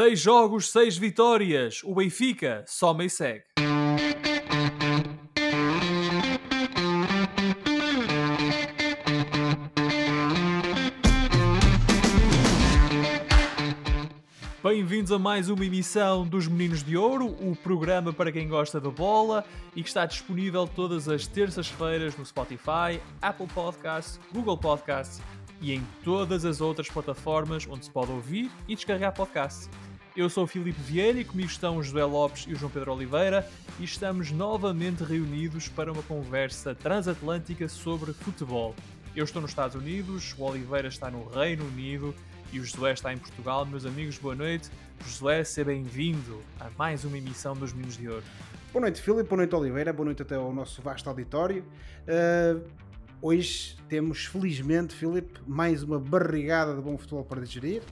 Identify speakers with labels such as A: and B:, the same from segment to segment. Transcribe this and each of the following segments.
A: Seis jogos, seis vitórias. O Benfica soma e segue. Bem-vindos a mais uma emissão dos Meninos de Ouro, o programa para quem gosta da bola e que está disponível todas as terças-feiras no Spotify, Apple Podcasts, Google Podcasts e em todas as outras plataformas onde se pode ouvir e descarregar podcasts. Eu sou o Filipe Vieira e comigo estão o José Lopes e o João Pedro Oliveira e estamos novamente reunidos para uma conversa transatlântica sobre futebol. Eu estou nos Estados Unidos, o Oliveira está no Reino Unido e o Josué está em Portugal. Meus amigos, boa noite. Josué, seja bem-vindo a mais uma emissão dos Meninos de Ouro.
B: Boa noite, Filipe. Boa noite, Oliveira. Boa noite até ao nosso vasto auditório. Uh, hoje temos, felizmente, Filipe, mais uma barrigada de bom futebol para digerir.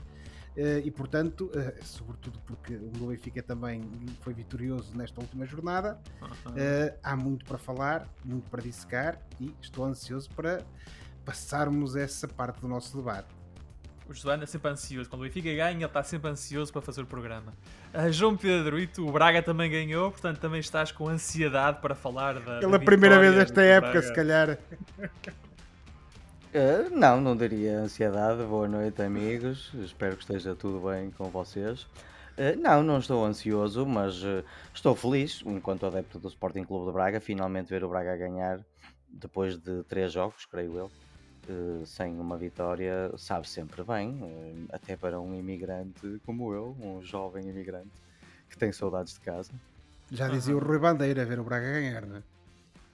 B: Uh, e portanto, uh, sobretudo porque o meu Benfica também foi vitorioso nesta última jornada, uh, há muito para falar, muito para dissecar e estou ansioso para passarmos essa parte do nosso debate.
A: O José anda sempre ansioso. Quando o Benfica ganha, ele está sempre ansioso para fazer o programa. Uh, João Pedro, e tu, o Braga também ganhou, portanto também estás com ansiedade para falar da.
B: Pela da primeira vez desta época, Braga. se calhar.
C: Uh, não, não daria ansiedade. Boa noite, amigos. Espero que esteja tudo bem com vocês. Uh, não, não estou ansioso, mas uh, estou feliz, enquanto adepto do Sporting Clube de Braga, finalmente ver o Braga ganhar depois de três jogos, creio eu. Uh, sem uma vitória, sabe sempre bem, até para um imigrante como eu, um jovem imigrante que tem saudades de casa.
B: Já dizia uhum. o Rui Bandeira, ver o Braga ganhar, não é?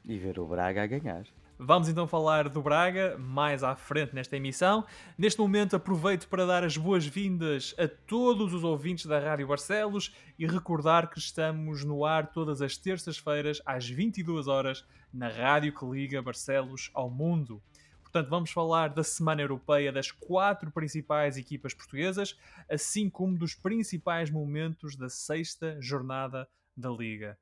C: E ver o Braga a ganhar.
A: Vamos então falar do Braga mais à frente nesta emissão. Neste momento aproveito para dar as boas-vindas a todos os ouvintes da Rádio Barcelos e recordar que estamos no ar todas as terças-feiras às 22 horas na rádio que liga Barcelos ao mundo. Portanto, vamos falar da Semana Europeia das quatro principais equipas portuguesas, assim como dos principais momentos da sexta jornada da Liga.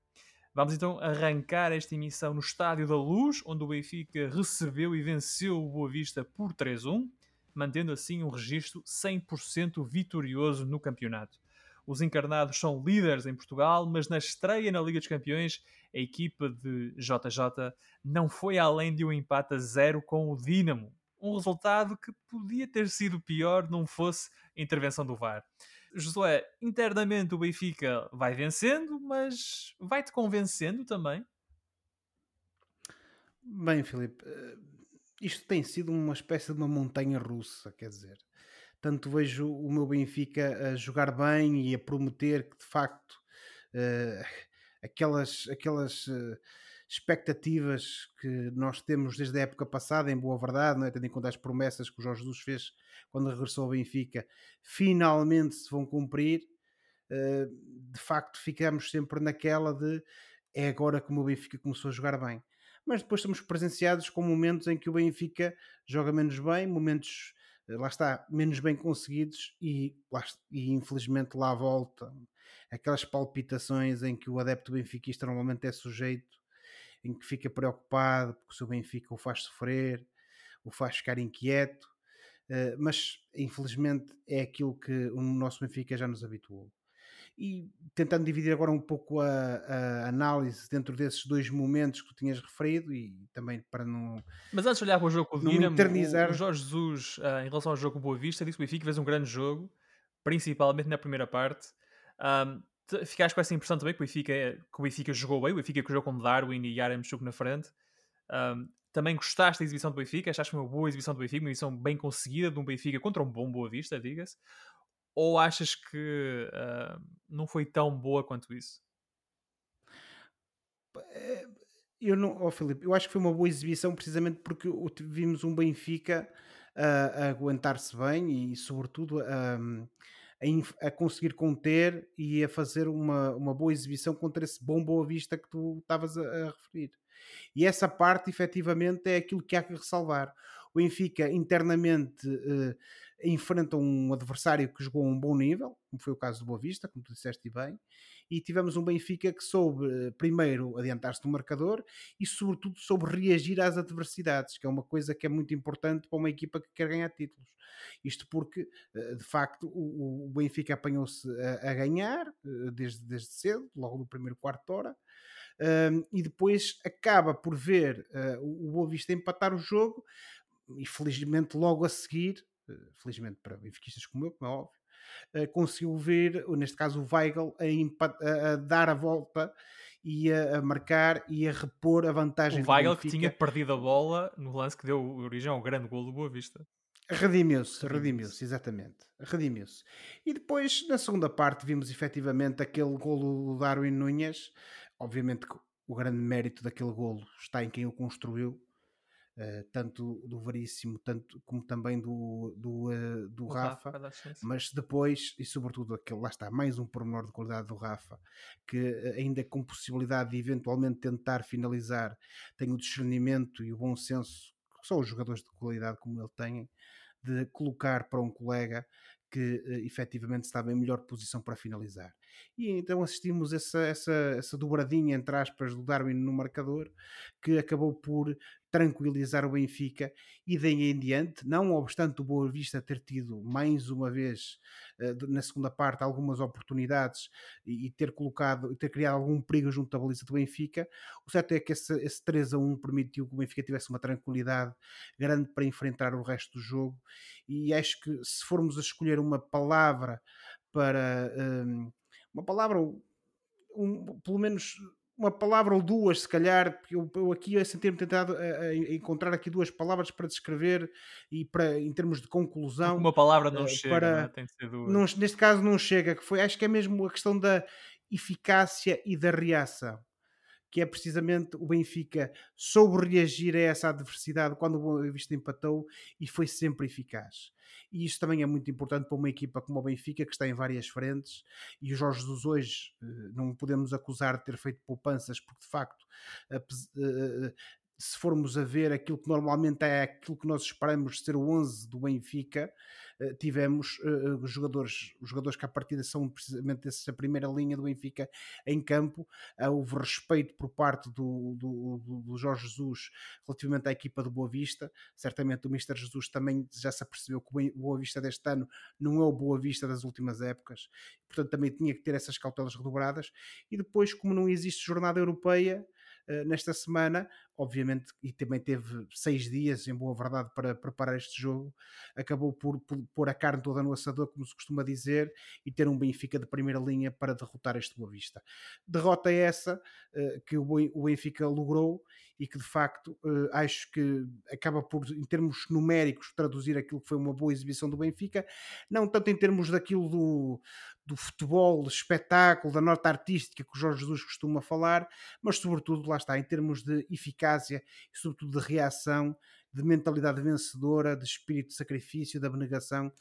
A: Vamos então arrancar esta emissão no Estádio da Luz, onde o Benfica recebeu e venceu o Boa Vista por 3-1, mantendo assim um registro 100% vitorioso no campeonato. Os encarnados são líderes em Portugal, mas na estreia na Liga dos Campeões, a equipa de JJ não foi além de um empate a zero com o Dinamo. Um resultado que podia ter sido pior não fosse a intervenção do VAR. Josué, internamente o Benfica vai vencendo, mas vai-te convencendo também?
B: Bem, Filipe, eh, isto tem sido uma espécie de uma montanha russa, quer dizer. Tanto vejo o meu Benfica a jogar bem e a prometer que de facto uh, aquelas, aquelas uh, expectativas que nós temos desde a época passada, em boa verdade, não é? tendo em conta as promessas que o Jorge Jesus fez quando regressou ao Benfica, finalmente se vão cumprir. Uh, de facto, ficamos sempre naquela de é agora que o Benfica começou a jogar bem. Mas depois estamos presenciados com momentos em que o Benfica joga menos bem, momentos, eh, lá está, menos bem conseguidos e, e infelizmente lá volta aquelas palpitações em que o adepto benfiquista normalmente é sujeito em que fica preocupado porque o seu Benfica o faz sofrer, o faz ficar inquieto, uh, mas infelizmente é aquilo que o nosso Benfica já nos habituou. E tentando dividir agora um pouco a, a, análise dentro desses dois momentos que tu tinhas referido e também para não.
A: Mas antes de olhar para o jogo com o Dinamo, eternizar... o Jorge Jesus, uh, em relação ao jogo com Boa Vista, disse que o Benfica fez um grande jogo, principalmente na primeira parte. Um, ficaste com essa impressão também que o Benfica, que o Benfica jogou bem, o Benfica que jogou com Darwin e Yaremchuk na frente. Um, também gostaste da exibição do Benfica? Achaste uma boa exibição do Benfica, uma exibição bem conseguida de um Benfica contra um bom Boa Vista, diga-se? Ou achas que uh, não foi tão boa quanto isso?
B: Eh, eu não, oh Filipe, eu acho que foi uma boa exibição precisamente porque vimos um Benfica uh, a aguentar-se bem e, sobretudo, a. A, a, conseguir conter e a fazer uma, uma boa exibição contra esse bom Boa Vista que tu estavas a, a, referir. E essa parte, efetivamente, é aquilo que há que ressalvar. O Benfica internamente uh, enfrenta um adversário que jogou um bom nível, como foi o caso do Boa Vista, como tu disseste bem, e tivemos um Benfica que soube eh, primeiro adiantar-se do marcador e sobretudo soube reagir às adversidades, que é uma coisa que é muito importante para uma equipa que quer ganhar títulos. Isto porque, eh, de facto, o, Benfica apanhou-se a, ganhar eh, desde, desde cedo, logo no primeiro quarto de hora, um, e depois acaba por ver uh, o Boa Vista empatar o jogo e felizmente logo a seguir, uh, felizmente para benfiquistas como eu, como é óbvio, uh, conseguiu ver, neste caso o Weigl, a, a, dar a volta e a, a, marcar e a repor a vantagem.
A: O Weigl que tinha perdido a bola no lance que deu origem ao grande gol do Boa Vista.
B: Redimiu-se, redimiu-se, exatamente. Redimiu-se. E depois, na segunda parte, vimos efetivamente aquele golo do Darwin Nunes, Obviamente que o grande mérito daquele golo está em quem o construiu, uh, tanto do Veríssimo tanto, como também do, do, uh, do Rafa, Rafa mas depois, e sobretudo aquele, lá está, mais um pormenor de qualidade do Rafa, que uh, ainda com possibilidade de eventualmente tentar finalizar, tem o discernimento e o bom senso, que só os jogadores de qualidade como ele têm, de colocar para um colega que uh, efetivamente estava em melhor posição para finalizar. E então assistimos essa, essa, essa dobradinha, entre aspas, do Darwin no marcador, que acabou por tranquilizar o Benfica e daí em diante, não obstante o Boa Vista ter tido mais uma vez na segunda parte algumas oportunidades e, e, ter colocado, ter criado algum perigo junto à baliza do Benfica, o certo é que esse, esse 3 a 1 permitiu que o Benfica tivesse uma tranquilidade grande para enfrentar o resto do jogo. E acho que se formos a escolher uma palavra para um, uma palavra um, pelo menos uma palavra ou duas, se calhar, porque eu, eu aqui a sentir-me tentado a, a, encontrar aqui duas palavras para descrever e para em termos de conclusão.
A: Uma palavra não uh, chega, para, tem de ser duas.
B: Não, neste caso não chega, que foi, acho que é mesmo a questão da eficácia e da reação que é precisamente o Benfica soube reagir a essa adversidade quando o Boa Vista empatou e foi sempre eficaz. E isso também é muito importante para uma equipa como o Benfica, que está em várias frentes, e o Jorge Jesus hoje eh, não podemos acusar de ter feito poupanças, porque de facto eh, se formos a ver aquilo que normalmente é aquilo que nós esperamos ser o 11 do Benfica, tivemos uh, jogadores, jogadores que à partida são precisamente essa primeira linha do Benfica em campo, houve respeito por parte do, do, do, Jorge Jesus relativamente à equipa do Boa Vista, certamente o Mister Jesus também já se apercebeu que o Boa Vista deste ano não é o Boa Vista das últimas épocas, portanto também tinha que ter essas cautelas redobradas, e depois como não existe jornada europeia, eh, nesta semana, obviamente, e também teve seis dias, em boa verdade, para preparar este jogo, acabou por, pôr a carne toda no assador, como se costuma dizer, e ter um Benfica de primeira linha para derrotar este Boa Vista. Derrota essa uh, que o Benfica logrou e que de facto uh, acho que acaba por, em termos numéricos, traduzir aquilo que foi uma boa exibição do Benfica, não tanto em termos daquilo do, do futebol, espetáculo, da nota artística que o Jorge Jesus costuma falar, mas sobretudo, lá está, em termos de eficácia e sobretudo de reação de mentalidade vencedora, de espírito de sacrifício, de abnegação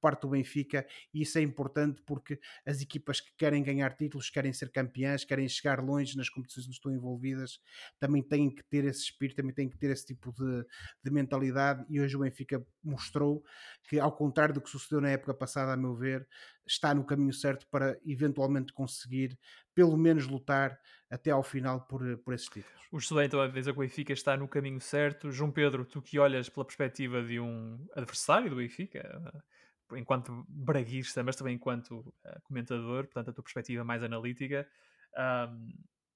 B: parte do Benfica, e isso é importante porque as equipas que querem ganhar títulos, querem ser campeãs, querem chegar longe nas competições onde estão envolvidas, também têm que ter esse espírito, também têm que ter esse tipo de, de mentalidade, e hoje o Benfica mostrou que, ao contrário do que sucedeu na época passada, a meu ver, está no caminho certo para eventualmente conseguir pelo menos lutar até ao final por, por esses títulos.
A: O estudante então, a dizer que o Benfica está no caminho certo. João Pedro, tu que olhas pela perspectiva de um adversário do Benfica, enquanto braguista, mas também enquanto uh, comentador, portanto a tua perspectiva mais analítica um,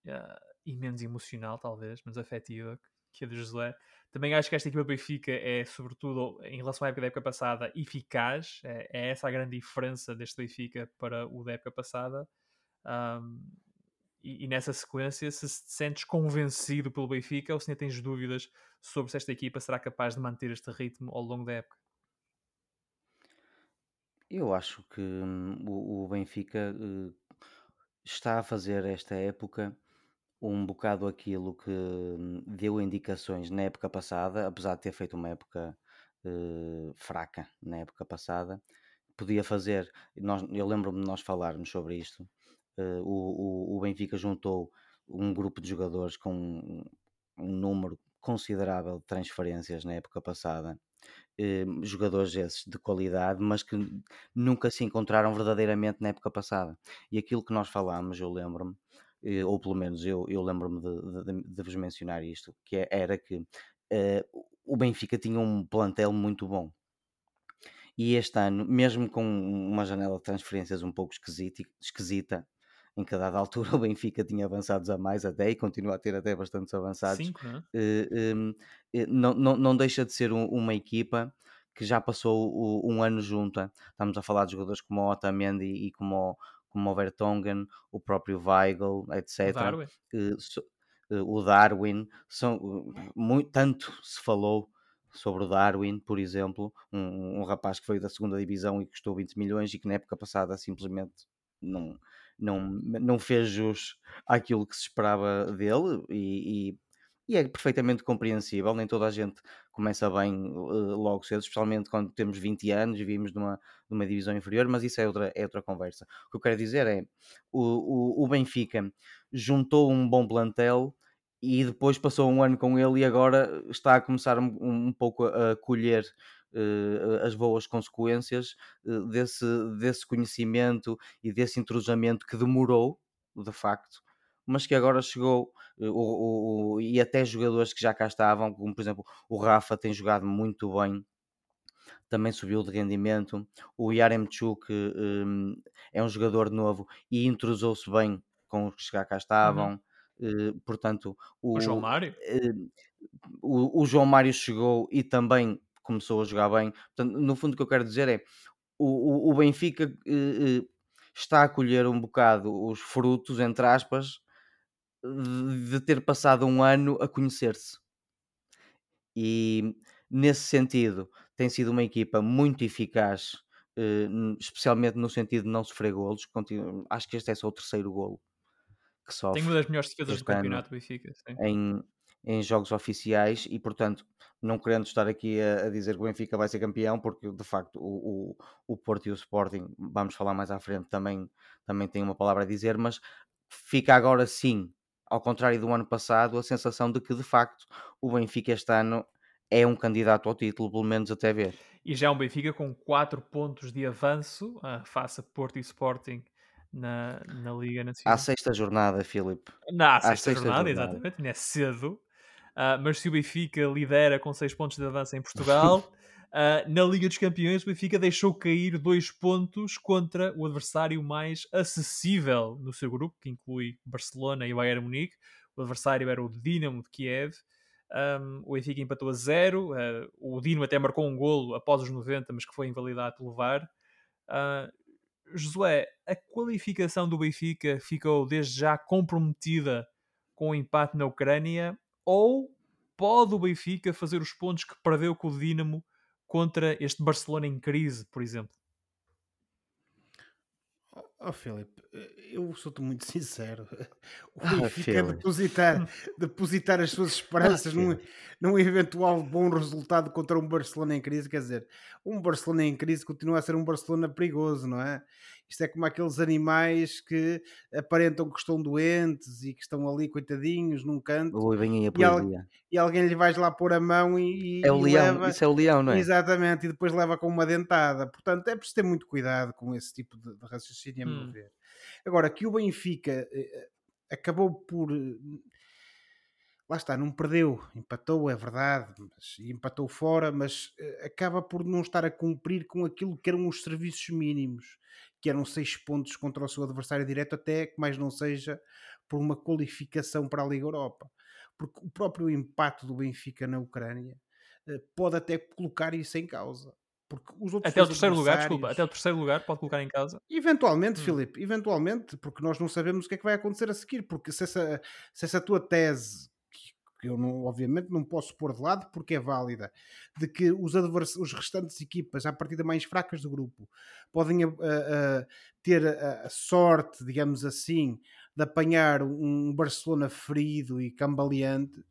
A: uh, e menos emocional, talvez, menos afetiva que a de José. Também acho que esta equipa Benfica é, sobretudo, em relação à época da época passada, eficaz. É, é essa a grande diferença deste Benfica para o da época passada. Um, e, e, nessa sequência, se te sentes convencido pelo Benfica ou se ainda tens dúvidas sobre se esta equipa será capaz de manter este ritmo ao longo da época?
C: Eu acho que hum, o, o, Benfica uh, está a fazer esta época um bocado aquilo que hum, deu indicações na época passada, apesar de ter feito uma época uh, fraca na época passada, podia fazer. Nós, eu lembro-me de nós falarmos sobre isto uh, o, o, Benfica juntou um grupo de jogadores com um, um número considerável de transferências na época passada eh, jogadores esses de qualidade, mas que nunca se encontraram verdadeiramente na época passada. E aquilo que nós falámos, eu lembro-me, eh, ou pelo menos eu, eu lembro-me de, de, de, vos mencionar isto, que é, era que eh, o Benfica tinha um plantel muito bom. E este ano, mesmo com uma janela de transferências um pouco esquisita, esquisita em que a dada altura o Benfica tinha avançados a mais até e continua a ter até bastantes avançados.
A: Cinco, não, é?
C: uh, uh, não, não, não deixa de ser um, uma equipa que já passou o, um ano junta. Estamos a falar de jogadores como o Otamendi e como, como o Vertonghen, o próprio Weigl, etc. O Darwin. Uh, so, o Darwin são, muito, tanto se falou sobre o Darwin, por exemplo, um, um rapaz que veio da segunda divisão e custou 20 milhões e que na época passada simplesmente não, não, não fez jus àquilo que se esperava dele e, e, e, é perfeitamente compreensível. Nem toda a gente começa bem uh, logo cedo, especialmente quando temos 20 anos e vimos numa, numa divisão inferior, mas isso é outra, é outra conversa. O que eu quero dizer é o, o, o Benfica juntou um bom plantel e depois passou um ano com ele e agora está a começar um, um pouco a colher as boas consequências uh, desse, desse conhecimento e desse entrosamento que demorou, de facto, mas que agora chegou uh, o, o, e até jogadores que já cá estavam, como por exemplo o Rafa tem jogado muito bem, também subiu de rendimento. O Yaremchuk um, é um jogador novo e intrusou-se bem com os que já cá estavam. Uhum. portanto,
A: o, o João Mário?
C: o, o João Mário chegou e também começou a jogar bem. Portanto, no fundo, o que eu quero dizer é o, o, o Benfica eh, eh, está a colher um bocado os frutos, entre aspas, de, de ter passado um ano a conhecer-se. E nesse sentido, tem sido uma equipa muito eficaz, eh, especialmente no sentido de não sofrer golos. Acho que este é só o terceiro golo que sofre.
A: Tem uma das melhores defesas do campeonato, Benfica. Sim.
C: Em, em jogos oficiais e, portanto, não querendo estar aqui a, a, dizer que o Benfica vai ser campeão, porque de facto o, o, o Porto e o Sporting, vamos falar mais à frente, também, também têm uma palavra a dizer, mas fica agora sim, ao contrário do ano passado, a sensação de que de facto o Benfica este ano é um candidato ao título, pelo menos até ver.
A: E já é um Benfica com 4 pontos de avanço uh, face a Porto e Sporting na, na Liga Nacional.
C: À sexta jornada, Filipe.
A: Na sexta, sexta jornada, jornada, exatamente, não é cedo. Uh, mas se o Benfica lidera com 6 pontos de avanço em Portugal, uh, na Liga dos Campeões o Benfica deixou cair 2 pontos contra o adversário mais acessível no seu grupo, que inclui Barcelona e Bayern Munique. O adversário era o Dinamo de Kiev. Um, o Benfica empatou a 0. Uh, ah, o Dino até marcou um golo após os 90, mas que foi invalidado pelo VAR. Josué, a qualificação do Benfica ficou desde já comprometida com o empate na Ucrânia ou pode o Benfica fazer os pontos que perdeu com o Dinamo contra este Barcelona em crise, por exemplo?
B: Oh, Filipe, eu sou-te muito sincero. O ah, Benfica depositar, depositar as suas esperanças ah, num, num eventual bom resultado contra um Barcelona em crise, quer dizer, um Barcelona em crise continua a ser um Barcelona perigoso, não é? Isto é como aqueles animais que aparentam que estão doentes e que estão ali coitadinhos num canto.
C: Ui, vem
B: e, al e alguém lhe vai lá pôr a mão e,
C: é o
B: e
C: leão,
B: leva...
C: isso é o leão, não é?
B: Exatamente, e depois leva com uma dentada. Portanto, é preciso ter muito cuidado com esse tipo de, de raciocínio, a meu hum. ver. Agora, que o Benfica eh, acabou por eh, lá está, não perdeu, empatou, é verdade, mas, empatou fora, mas uh, acaba por não estar a cumprir com aquilo que eram os serviços mínimos que eram seis pontos contra o seu adversário direto, até que mais não seja por uma qualificação para a Liga Europa. Porque o próprio empate do Benfica na Ucrânia eh, pode até colocar isso em causa. Porque os outros
A: até o terceiro lugar, desculpa, até o terceiro lugar pode colocar em causa.
B: Eventualmente, hum. Filipe, eventualmente, porque nós não sabemos o que é que vai acontecer a seguir. Porque se essa, se essa tua tese que eu não, obviamente não posso pôr de lado porque é válida, de que os, os restantes equipas, à partida mais fracas do grupo, podem uh, uh, ter a, a, sorte, digamos assim, de apanhar um Barcelona ferido e cambaleante,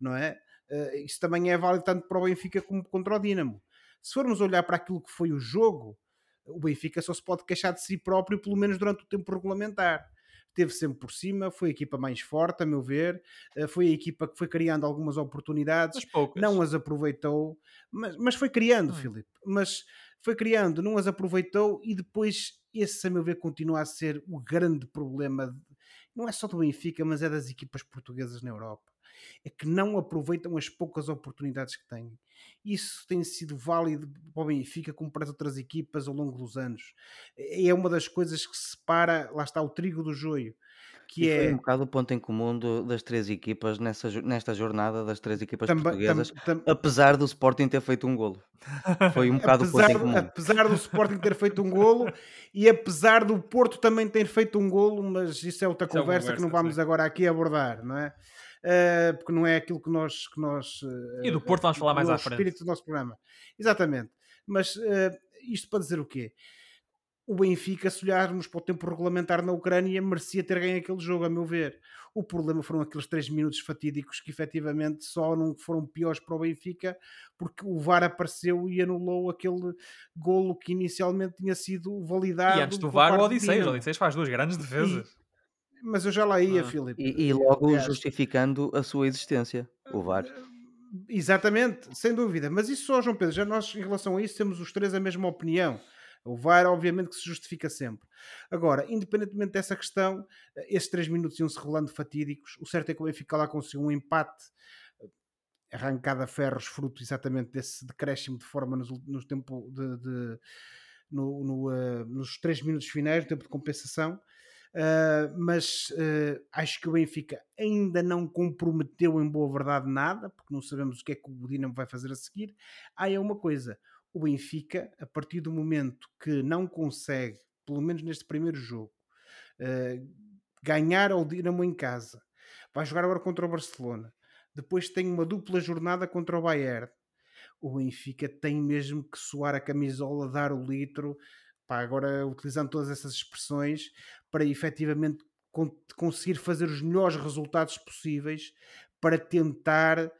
B: não é? Uh, isso também é válido tanto para o Benfica como contra o Dinamo. Se formos olhar para aquilo que foi o jogo, o Benfica só se pode queixar de si próprio, pelo menos durante o tempo regulamentar teve sempre por cima, foi a equipa mais forte, a meu ver, uh, foi a equipa que foi criando algumas oportunidades, não as aproveitou, mas, mas foi criando, hum. Filipe, mas foi criando, não as aproveitou e depois esse, a meu ver, continua a ser o grande problema, não é só do Benfica, mas é das equipas portuguesas na Europa é que não aproveitam as poucas oportunidades que têm. Isso tem sido válido para o Benfica como para as outras equipas ao longo dos anos. É uma das coisas que separa, lá está, o trigo do joio. Que
C: e
B: é...
C: foi um bocado o ponto em comum do, das três equipas nessa, nesta jornada das três equipas Tamba, portuguesas, tam, tam... apesar do Sporting ter feito um golo. Foi um bocado apesar, o ponto em comum.
B: Apesar do Sporting ter feito um golo e apesar do Porto também ter feito um golo, mas isso é outra isso conversa, é conversa, que não vamos sim. agora aqui abordar, não é? Uh, porque não é aquilo que nós. Que nós uh,
A: e do Porto vamos falar mais à frente.
B: O espírito do nosso programa. Exatamente. Mas uh, isto para dizer o quê? O Benfica, se olharmos para o tempo regulamentar na Ucrânia, merecia ter ganho aquele jogo, a meu ver. O problema foram aqueles 3 minutos fatídicos que efetivamente só não foram piores para o Benfica porque o VAR apareceu e anulou aquele golo que inicialmente tinha sido validado.
A: E antes do VAR, o Odisseis. O Odisseis faz duas grandes defesas.
B: Mas eu já lá ia, ah. Filipe.
C: E, e logo Aliás, justificando a sua existência, o VAR.
B: Exatamente, sem dúvida. Mas isso só, João Pedro, já nós em relação a isso temos os três a mesma opinião. O VAR, obviamente, que se justifica sempre. Agora, independentemente dessa questão, esses três minutos iam-se rolando fatídicos. O certo é que o Benfica lá conseguiu um empate arrancado a ferros, fruto exatamente desse decréscimo de forma no, no tempo de, de no, no, uh, nos três minutos finais, no tempo de compensação. Uh, mas uh, acho que o Benfica ainda não comprometeu em boa verdade nada, porque não sabemos o que é que o Dinamo vai fazer a seguir. Ah, é uma coisa: o Benfica, a partir do momento que não consegue, pelo menos neste primeiro jogo, uh, ganhar ao Dinamo em casa, vai jogar agora contra o Barcelona. Depois tem uma dupla jornada contra o Bayern. O Benfica tem mesmo que suar a camisola, dar o litro, pá, agora utilizando todas essas expressões, para efetivamente conseguir fazer os melhores resultados possíveis para tentar uh,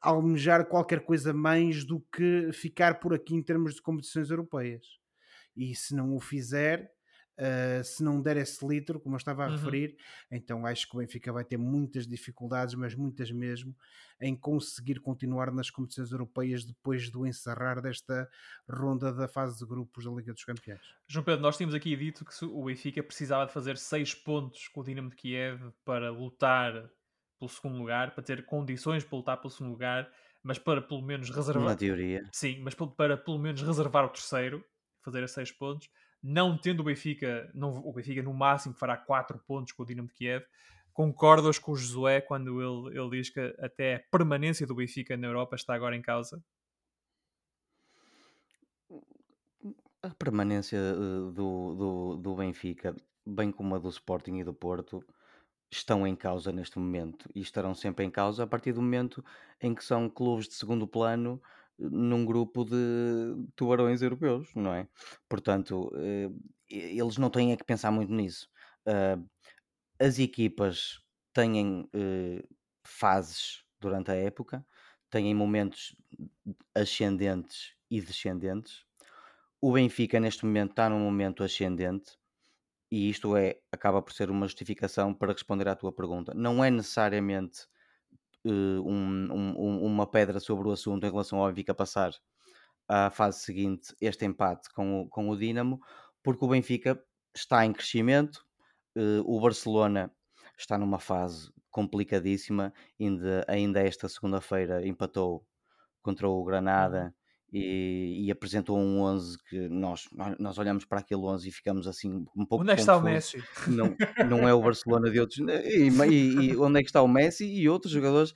B: almejar qualquer coisa mais do que ficar por aqui em termos de competições europeias. E se não o fizer, Uh, se não der esse litro, como eu estava a uhum. referir, então acho que o Benfica vai ter muitas dificuldades, mas muitas mesmo, em conseguir continuar nas competições europeias depois do encerrar desta ronda da fase de grupos da Liga dos Campeões.
A: João Pedro, nós tínhamos aqui dito que o Benfica precisava de fazer seis pontos com o Dinamo de Kiev para lutar pelo segundo lugar, para ter condições para lutar pelo segundo lugar, mas para pelo menos reservar.
C: Na teoria.
A: Sim, mas para pelo menos reservar o terceiro, fazer a seis pontos não tendo o Benfica, não, o Benfica no máximo fará 4 pontos com o Dinamo de Kiev, concordas com o Josué quando ele, ele diz que até a permanência do Benfica na Europa está agora em causa?
C: A permanência eh, do, do, do Benfica, bem como a do Sporting e do Porto, estão em causa neste momento e estarão sempre em causa a partir do momento em que são clubes de segundo plano num grupo de tubarões europeus, não é? Portanto, eh, eles não têm é que pensar muito nisso. Ah, as equipas têm eh, fases durante a época, têm momentos ascendentes e descendentes. O Benfica, neste momento, está num momento ascendente e isto é, acaba por ser uma justificação para responder à tua pergunta. Não é necessariamente uh, um, um, uma pedra sobre o assunto em relação ao Benfica passar à fase seguinte este empate com o, com o Dinamo, porque o Benfica está em crescimento, uh, o Barcelona está numa fase complicadíssima, ainda, ainda esta segunda-feira empatou contra o Granada uhum e, e, apresentou um 11 que nós, nós olhamos para aquele 11 e ficamos assim um pouco
A: onde é que está o Messi?
C: Não, não é o Barcelona de outros e, e, e, onde é que está o Messi e outros jogadores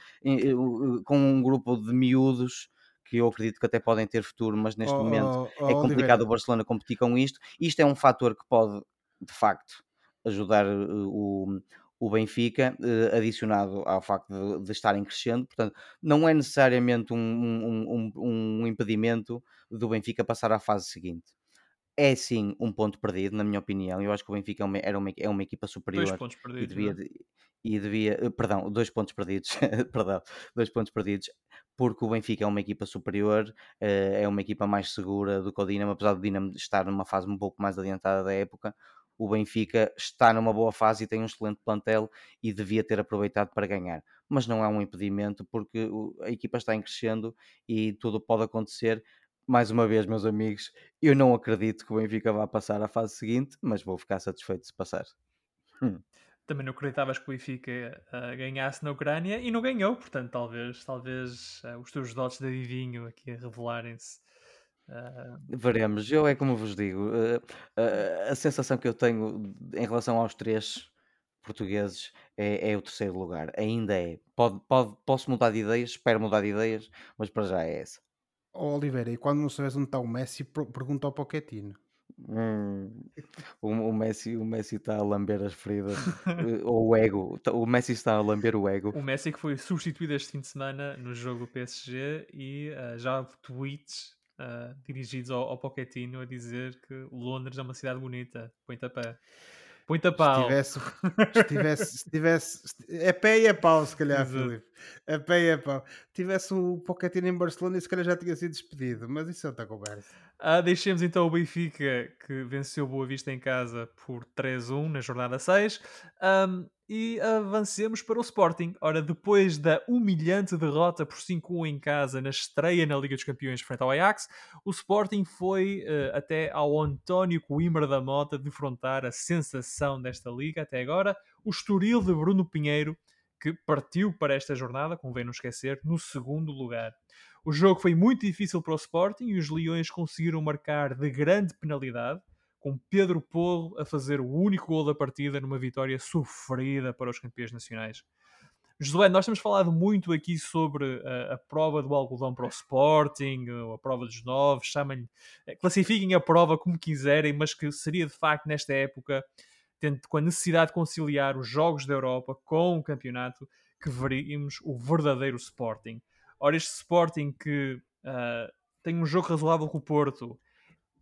C: com um grupo de miúdos que eu acredito que até podem ter futuro mas neste oh, momento oh, oh, é complicado o Barcelona competir com isto. Isto é um fator que pode de facto ajudar eh, o, o Benfica, eh, adicionado ao facto de, de estarem crescendo, portanto, não é necessariamente um, um, um, um, impedimento do Benfica passar à fase seguinte. É sim um ponto perdido, na minha opinião. Eu acho que o Benfica é uma, era uma, é uma equipa superior
A: dois pontos perdidos,
C: e devia, é? e devia, eh, perdão, dois pontos perdidos, perdão, dois pontos perdidos, porque o Benfica é uma equipa superior, eh, é uma equipa mais segura do que o Dinamo, apesar do Dinamo estar numa fase um pouco mais adiantada da época o Benfica está numa boa fase e tem um excelente plantel e devia ter aproveitado para ganhar. Mas não é um impedimento porque a equipa está em crescendo e tudo pode acontecer. Mais uma vez, meus amigos, eu não acredito que o Benfica vá passar à fase seguinte, mas vou ficar satisfeito se passar. Hum.
A: Também não acreditavas que o Benfica uh, ganhasse na Ucrânia e não ganhou, portanto, talvez, talvez uh, os teus dotes de adivinho aqui a revelarem-se.
C: Uh... Veremos. Eu é como vos digo, a sensação que eu tenho em relação aos três portugueses é, é o terceiro lugar. Ainda é. Pode, pode, posso mudar de ideias, espero mudar de ideias, mas para já é essa.
B: Oh, Oliveira, e quando não sabes onde está o Messi, pergunta ao Pochettino.
C: Hum, o, o, Messi o Messi está a lamber as feridas eh, ou o ego tá, o Messi está a lamber o ego
A: o Messi que foi substituído este fim de semana no jogo PSG e uh, já houve tweets uh, dirigidos ao, ao Pochettino a dizer que Londres é uma cidade bonita põe-te a pé Põe-te a pau.
B: Se tivesse, se tivesse, se tivesse, é pé e é pau, se calhar, Filipe. É pé e é pau. Tivesse o Pochettino em Barcelona, se calhar já tinha sido despedido, mas isso é outra conversa.
A: Ah, deixemos então o Benfica, que venceu Boa Vista em casa por 3-1 na jornada 6. Um, e avancemos para o Sporting. Ora, depois da humilhante derrota por 5-1 em casa na estreia na Liga dos Campeões frente ao Ajax, o Sporting foi uh, até ao António Coimbra da Mota defrontar a sensação desta liga até agora, o Estoril de Bruno Pinheiro, que partiu para esta jornada, convém não esquecer, no segundo lugar. O jogo foi muito difícil para o Sporting e os Leões conseguiram marcar de grande penalidade, com Pedro Porro a fazer o único gol da partida numa vitória sofrida para os campeões nacionais. Josué, nós temos falado muito aqui sobre a, a, prova do algodão para o Sporting, a prova dos novos, chamem eh, classifiquem a prova como quiserem, mas que seria de facto nesta época, tendo, com a necessidade de conciliar os jogos da Europa com o campeonato, que veríamos o verdadeiro Sporting. Ora, este Sporting que uh, tem um jogo razoável com o Porto,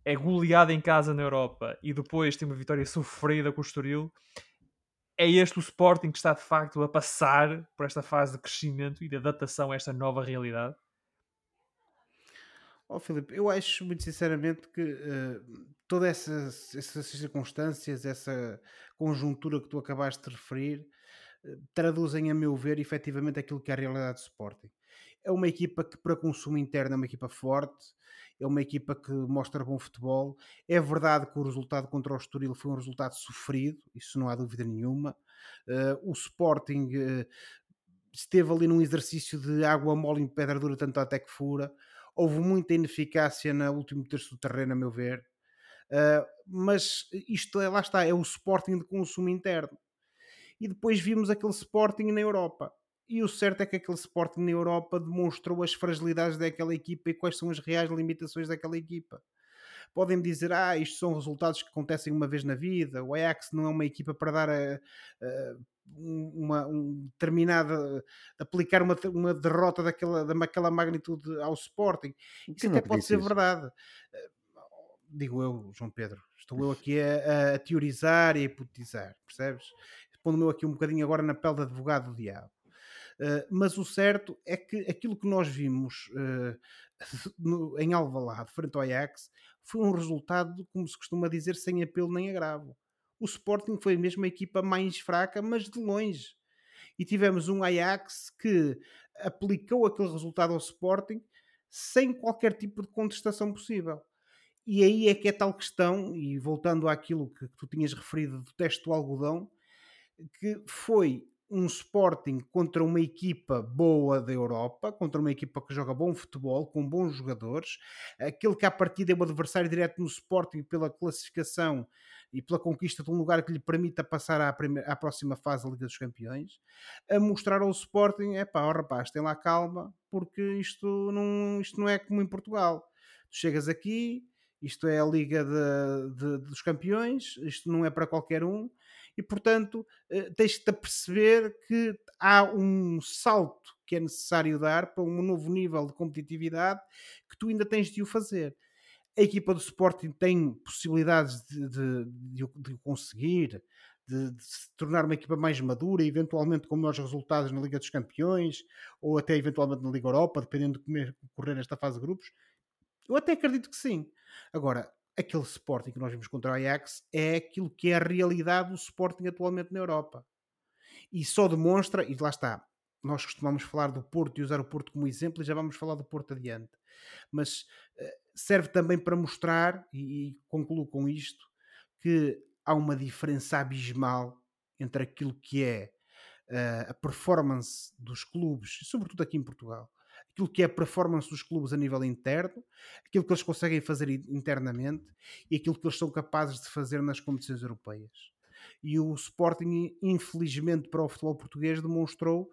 A: é goleado em casa na Europa e depois tem uma vitória sofrida com o Estoril, é este o Sporting que está de facto a passar por esta fase de crescimento e de adaptação a esta nova realidade?
B: Oh, Filipe, eu acho muito sinceramente que uh, todas essas, essas, circunstâncias, essa conjuntura que tu acabaste de referir, uh, traduzem, a meu ver, efetivamente aquilo que é a realidade do Sporting. É uma equipa que, para consumo interno, é uma equipa forte, é uma equipa que mostra bom futebol. É verdade que o resultado contra o Estoril foi um resultado sofrido, isso não há dúvida nenhuma. Uh, o Sporting uh, esteve ali num exercício de água mole em pedra dura, tanto até que fura. Houve muita ineficácia no último terço do terreno, a meu ver. Uh, mas isto é, lá está, é o Sporting de consumo interno. E depois vimos aquele Sporting na Europa e o certo é que aquele Sporting na Europa demonstrou as fragilidades daquela equipa e quais são as reais limitações daquela equipa. Podem-me dizer, ah, isto são resultados que acontecem uma vez na vida, o Ajax não é uma equipa para dar a, a uma um determinada aplicar uma, uma derrota daquela, daquela magnitude ao Sporting. Isso até pode ser isso? verdade. Eh, digo eu, João Pedro, estou eu aqui a, a teorizar e a hipotizar, percebes? Pondo-me aqui um bocadinho agora na pele de advogado do diabo. Uh, mas o certo é que aquilo que nós vimos uh, no, em Alvalade, frente ao Ajax, foi um resultado, como se costuma dizer, sem apelo nem agravo. O Sporting foi mesmo a equipa mais fraca, mas de longe. E tivemos um Ajax que aplicou aquele resultado ao Sporting sem qualquer tipo de contestação possível. E aí é que é tal questão, e voltando àquilo que tu tinhas referido do teste do algodão, que foi um Sporting contra uma equipa boa da Europa, contra uma equipa que joga bom futebol, com bons jogadores, aquele que à partida é o adversário direto no Sporting pela classificação e pela conquista de um lugar que lhe permita passar à, primeira, à próxima fase da Liga dos Campeões, a mostrar ao Sporting, é pá, oh, rapaz, tem lá calma, porque isto não, isto não é como em Portugal. Tu chegas aqui, isto é a Liga de, de, dos Campeões, isto não é para qualquer um, e portanto eh, tens-te a perceber que há um salto que é necessário dar para um novo nível de competitividade que tu ainda tens de o fazer. A equipa do Sporting tem possibilidades de, de, de, de o conseguir, de, de, se tornar uma equipa mais madura, eventualmente com melhores resultados na Liga dos Campeões ou até eventualmente na Liga Europa, dependendo de como é correr esta fase de grupos. Eu até acredito que sim. Agora, aquele Sporting que nós vimos contra o Ajax é aquilo que é a realidade do Sporting atualmente na Europa. E só demonstra, e lá está, nós costumamos falar do Porto e usar o Porto como exemplo e já vamos falar do Porto adiante. Mas uh, serve também para mostrar, e, concluo com isto, que há uma diferença abismal entre aquilo que é uh, a performance dos clubes, sobretudo aqui em Portugal, aquilo que é a performance dos clubes a nível interno, aquilo que eles conseguem fazer internamente e aquilo que eles são capazes de fazer nas competições europeias. E o Sporting, infelizmente para o futebol português, demonstrou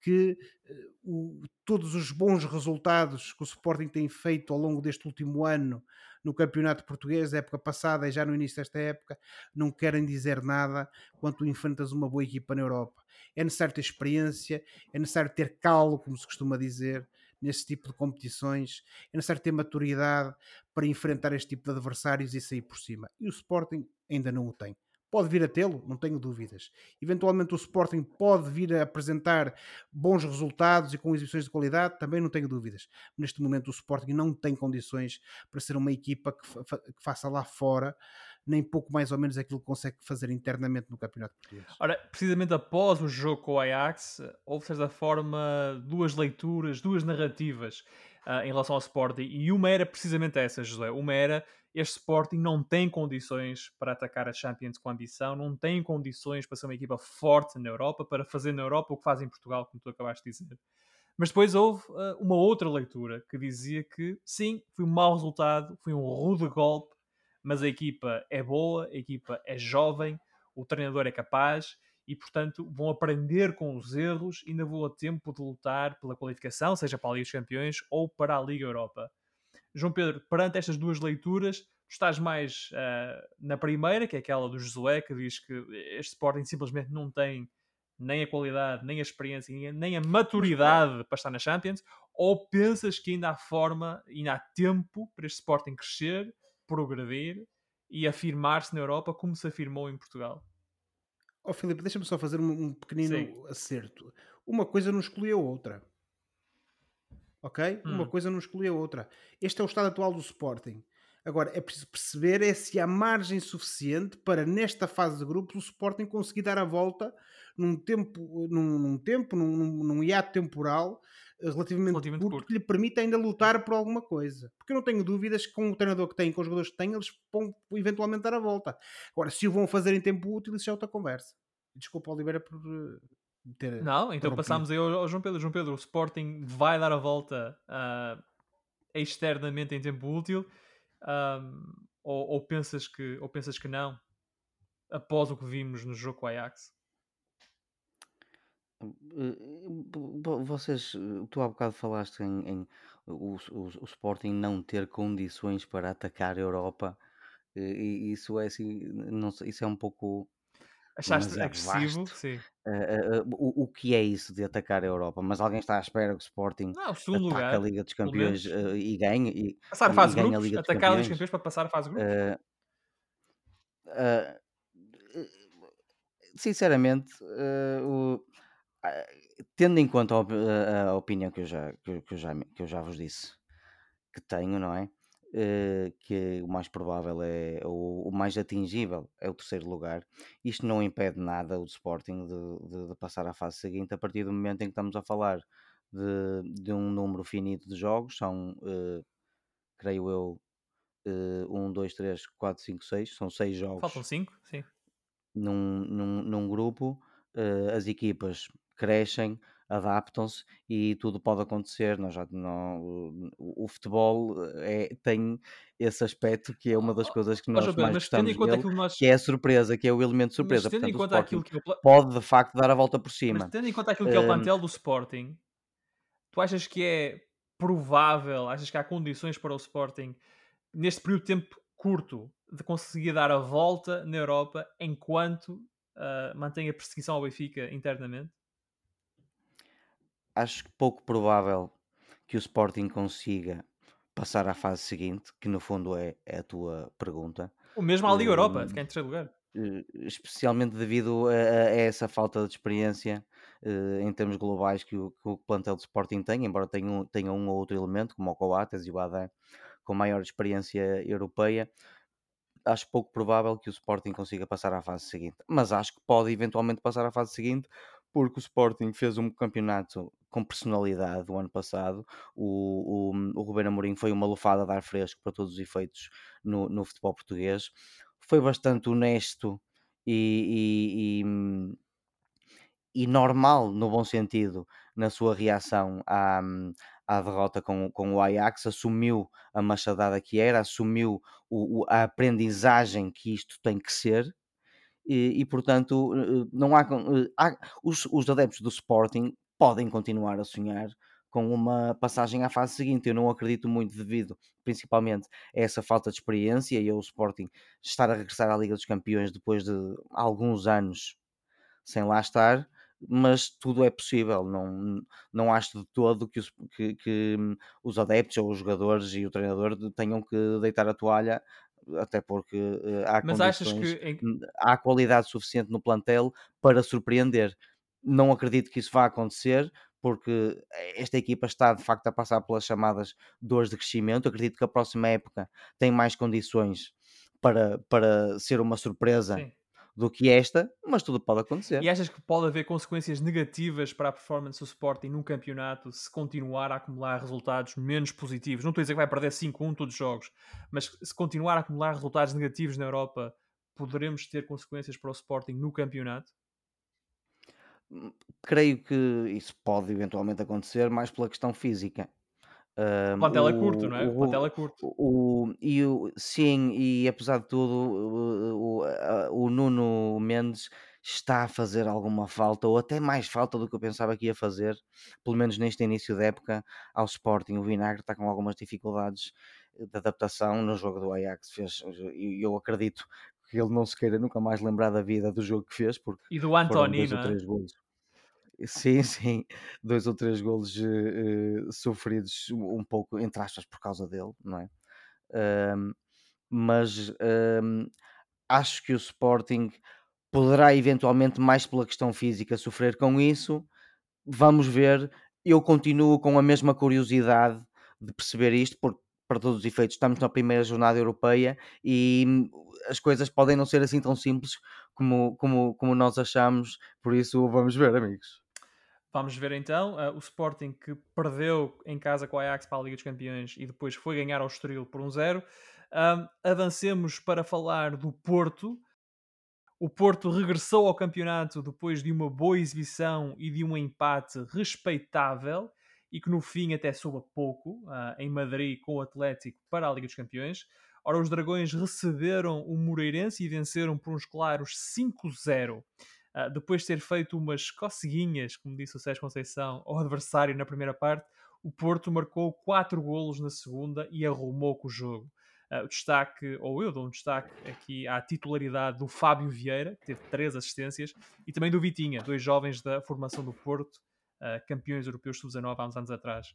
B: que uh, o, todos os bons resultados que o Sporting tem feito ao longo deste último ano no Campeonato Português, época passada e já no início desta época, não querem dizer nada quando enfrentas uma boa equipa na Europa. É necessário ter experiência, é necessário ter calo, como se costuma dizer, nesse tipo de competições, é necessário ter maturidade para enfrentar este tipo de adversários e sair por cima. E o Sporting ainda não o tem. Pode vir a tê-lo, não tenho dúvidas. Eventualmente o Sporting pode vir a apresentar bons resultados e com exibições de qualidade, também não tenho dúvidas. Neste momento o Sporting não tem condições para ser uma equipa que, fa que faça lá fora nem pouco mais ou menos aquilo que consegue fazer internamente no Campeonato Português.
A: Ora, precisamente após o jogo com o Ajax, houve, certa forma, duas leituras, duas narrativas uh, em relação ao Sporting, e uma era precisamente essa, José. Uma era este Sporting não tem condições para atacar a Champions com ambição, não tem condições para ser uma equipa forte na Europa, para fazer na Europa o que faz em Portugal, como tu acabaste de dizer. Mas depois houve uh, uma outra leitura que dizia que sim, foi um mau resultado, foi um rude golpe, mas a equipa é boa, a equipa é jovem, o treinador é capaz e, portanto, vão aprender com os erros e ainda vão a tempo de lutar pela qualificação, seja para a Liga dos Campeões ou para a Liga Europa. João Pedro, perante estas duas leituras, estás mais uh, na primeira, que é aquela do Josué, que diz que este Sporting simplesmente não tem nem a qualidade, nem a experiência, nem a maturidade para estar na Champions, ou pensas que ainda há forma, ainda há tempo para este Sporting crescer, progredir e afirmar-se na Europa como se afirmou em Portugal?
B: Ó oh, Filipe, deixa-me só fazer um, um pequenino Sim. acerto. Uma coisa não escolheu a outra ok? Hum. Uma coisa não exclui a outra. Este é o estado atual do Sporting. Agora, é preciso perceber é se há margem suficiente para, nesta fase de grupos, o Sporting conseguir dar a volta num tempo, num, num tempo, num, num hiato temporal relativamente, relativamente curto, curto, que lhe permita ainda lutar por alguma coisa. Porque eu não tenho dúvidas que com o treinador que tem, com os jogadores que tem, eles vão eventualmente dar a volta. Agora, se o vão fazer em tempo útil, isso é outra conversa. Desculpa, Oliveira, por eh,
A: ter. Não, então passámos aí ao, ao, João Pedro. João Pedro, o Sporting vai dar a volta uh, externamente em tempo útil um, ou, ou, pensas que, ou pensas que não após o que vimos no jogo com o Ajax?
C: Vocês, tu há bocado falaste em, em o, o, o, Sporting não ter condições para atacar a Europa e isso é assim, não sei, isso é um pouco
A: Achaste agressivo?
C: Sim. Uh, uh, o, o que é isso de atacar a Europa? Mas alguém está à espera que o Sporting
A: não,
C: ataque
A: lugar,
C: a Liga dos Campeões uh, e ganhe? E,
A: passar a fase grupos? A atacar a Liga dos Campeões para passar a fase grupos?
C: sinceramente, o, tendo em conta a, a, opinião que eu, já, que, que, eu já, que eu já vos disse que tenho, não é? uh, que o mais provável é o, o, mais atingível é o terceiro lugar. Isto não impede nada o Sporting de, de, de, passar à fase seguinte a partir do momento em que estamos a falar de, de um número finito de jogos, são, uh, creio eu, uh, 1, 2, 3, 4, 5, 6, são 6 jogos.
A: Faltam 5, sim.
C: Num, num, num grupo, uh, as equipas crescem, adaptam-se e tudo pode acontecer. Nós já, não, o, o, futebol é, tem esse aspecto que é uma das coisas que nós mais gostamos dele, nós... que é a surpresa, que é o elemento de surpresa. Portanto, o Sporting que é pode de facto dar a volta por cima.
A: Mas tendo em conta aquilo que é o plantel do Sporting, tu achas que é provável, achas que há condições para o Sporting neste período de tempo curto de conseguir dar a volta na Europa enquanto uh, mantém a perseguição ao Benfica internamente?
C: Acho pouco provável que o Sporting consiga passar à fase seguinte, que no fundo é, é a tua pergunta.
A: O mesmo à Liga uh, Europa, ficar em terceiro lugar.
C: Uh, especialmente devido a, a, essa falta de experiência uh, em termos globais que o, que o plantel de Sporting tem, embora tenha um, tenha um ou outro elemento, como o Coates e o Adé, com maior experiência europeia, acho pouco provável que o Sporting consiga passar à fase seguinte, mas acho que pode eventualmente passar à fase seguinte, porque o Sporting fez um campeonato com personalidade o ano passado. O, o, o Ruben Amorim foi uma lufada de ar fresco para todos os efeitos no, no futebol português. Foi bastante honesto e, e, e, e normal, no bom sentido, na sua reação à, à derrota com, com o Ajax, assumiu a machadada que era, assumiu o, o, a aprendizagem que isto tem que ser, e, e portanto, eh, não há, eh, há os, os, adeptos do Sporting podem continuar a sonhar com uma passagem à fase seguinte. Eu não acredito muito devido, principalmente, a essa falta de experiência e ao Sporting estar a regressar à Liga dos Campeões depois de alguns anos sem lá estar mas tudo é possível. Não, não acho de todo que os, que, que os adeptos ou os jogadores e o treinador tenham que deitar a toalha, até porque uh, há mas condições, que... há qualidade suficiente no plantel para surpreender. Não acredito que isso vá acontecer, porque esta equipa está de facto a passar pelas chamadas dores de crescimento. Acredito que a próxima época tem mais condições para, para ser uma surpresa. Sim do que esta, mas tudo pode acontecer.
A: E achas que pode haver consequências negativas para a performance do Sporting num campeonato se continuar a acumular resultados menos positivos? Não estou a dizer que vai perder 5-1 todos os jogos, mas se continuar a acumular resultados negativos na Europa, poderemos ter consequências para o Sporting no campeonato?
C: Hum, creio que isso pode eventualmente acontecer mais pela questão física.
A: Um, é curto, não é? O, é curto.
C: O, e o, sim, e apesar de tudo, o, o, o, Nuno Mendes está a fazer alguma falta, ou até mais falta do que eu pensava que ia fazer, pelo menos neste início da época, ao Sporting. O Vinagre está com algumas dificuldades de adaptação no jogo do Ajax. Fez, e eu acredito que ele não se queira nunca mais lembrar da vida do jogo que fez, porque
A: e do Antoni,
C: não é? gols. Sim, sim, dois ou três golos uh, sofridos um pouco, entre aspas, por causa dele, não é? mas acho que o Sporting poderá eventualmente, mais pela questão física, sofrer com isso. Vamos ver. Eu continuo com a mesma curiosidade de perceber isto, porque para todos os efeitos estamos na primeira jornada europeia e hum, as coisas podem não ser assim tão simples como, como, como nós achamos, por isso vamos ver, amigos.
A: Vamos ver então uh, o Sporting que perdeu em casa com o Ajax para a Liga dos Campeões e depois foi ganhar ao Estoril por um zero. Um, avancemos para falar do Porto. O Porto regressou ao campeonato depois de uma boa exibição e de um empate respeitável e que no fim até soube pouco uh, em Madrid com o Atlético para a Liga dos Campeões. Ora, os Dragões receberam o Moreirense e venceram por uns claros 5-0. Uh, depois de ter feito umas coceguinhas, como disse o Sérgio Conceição, ao adversário na primeira parte, o Porto marcou 4 golos na segunda e arrumou com o jogo. Uh, o destaque, ou eu dou um destaque aqui à titularidade do Fábio Vieira, que teve 3 assistências, e também do Vitinha, dois jovens da formação do Porto, uh, campeões europeus sub-19 há uns anos atrás.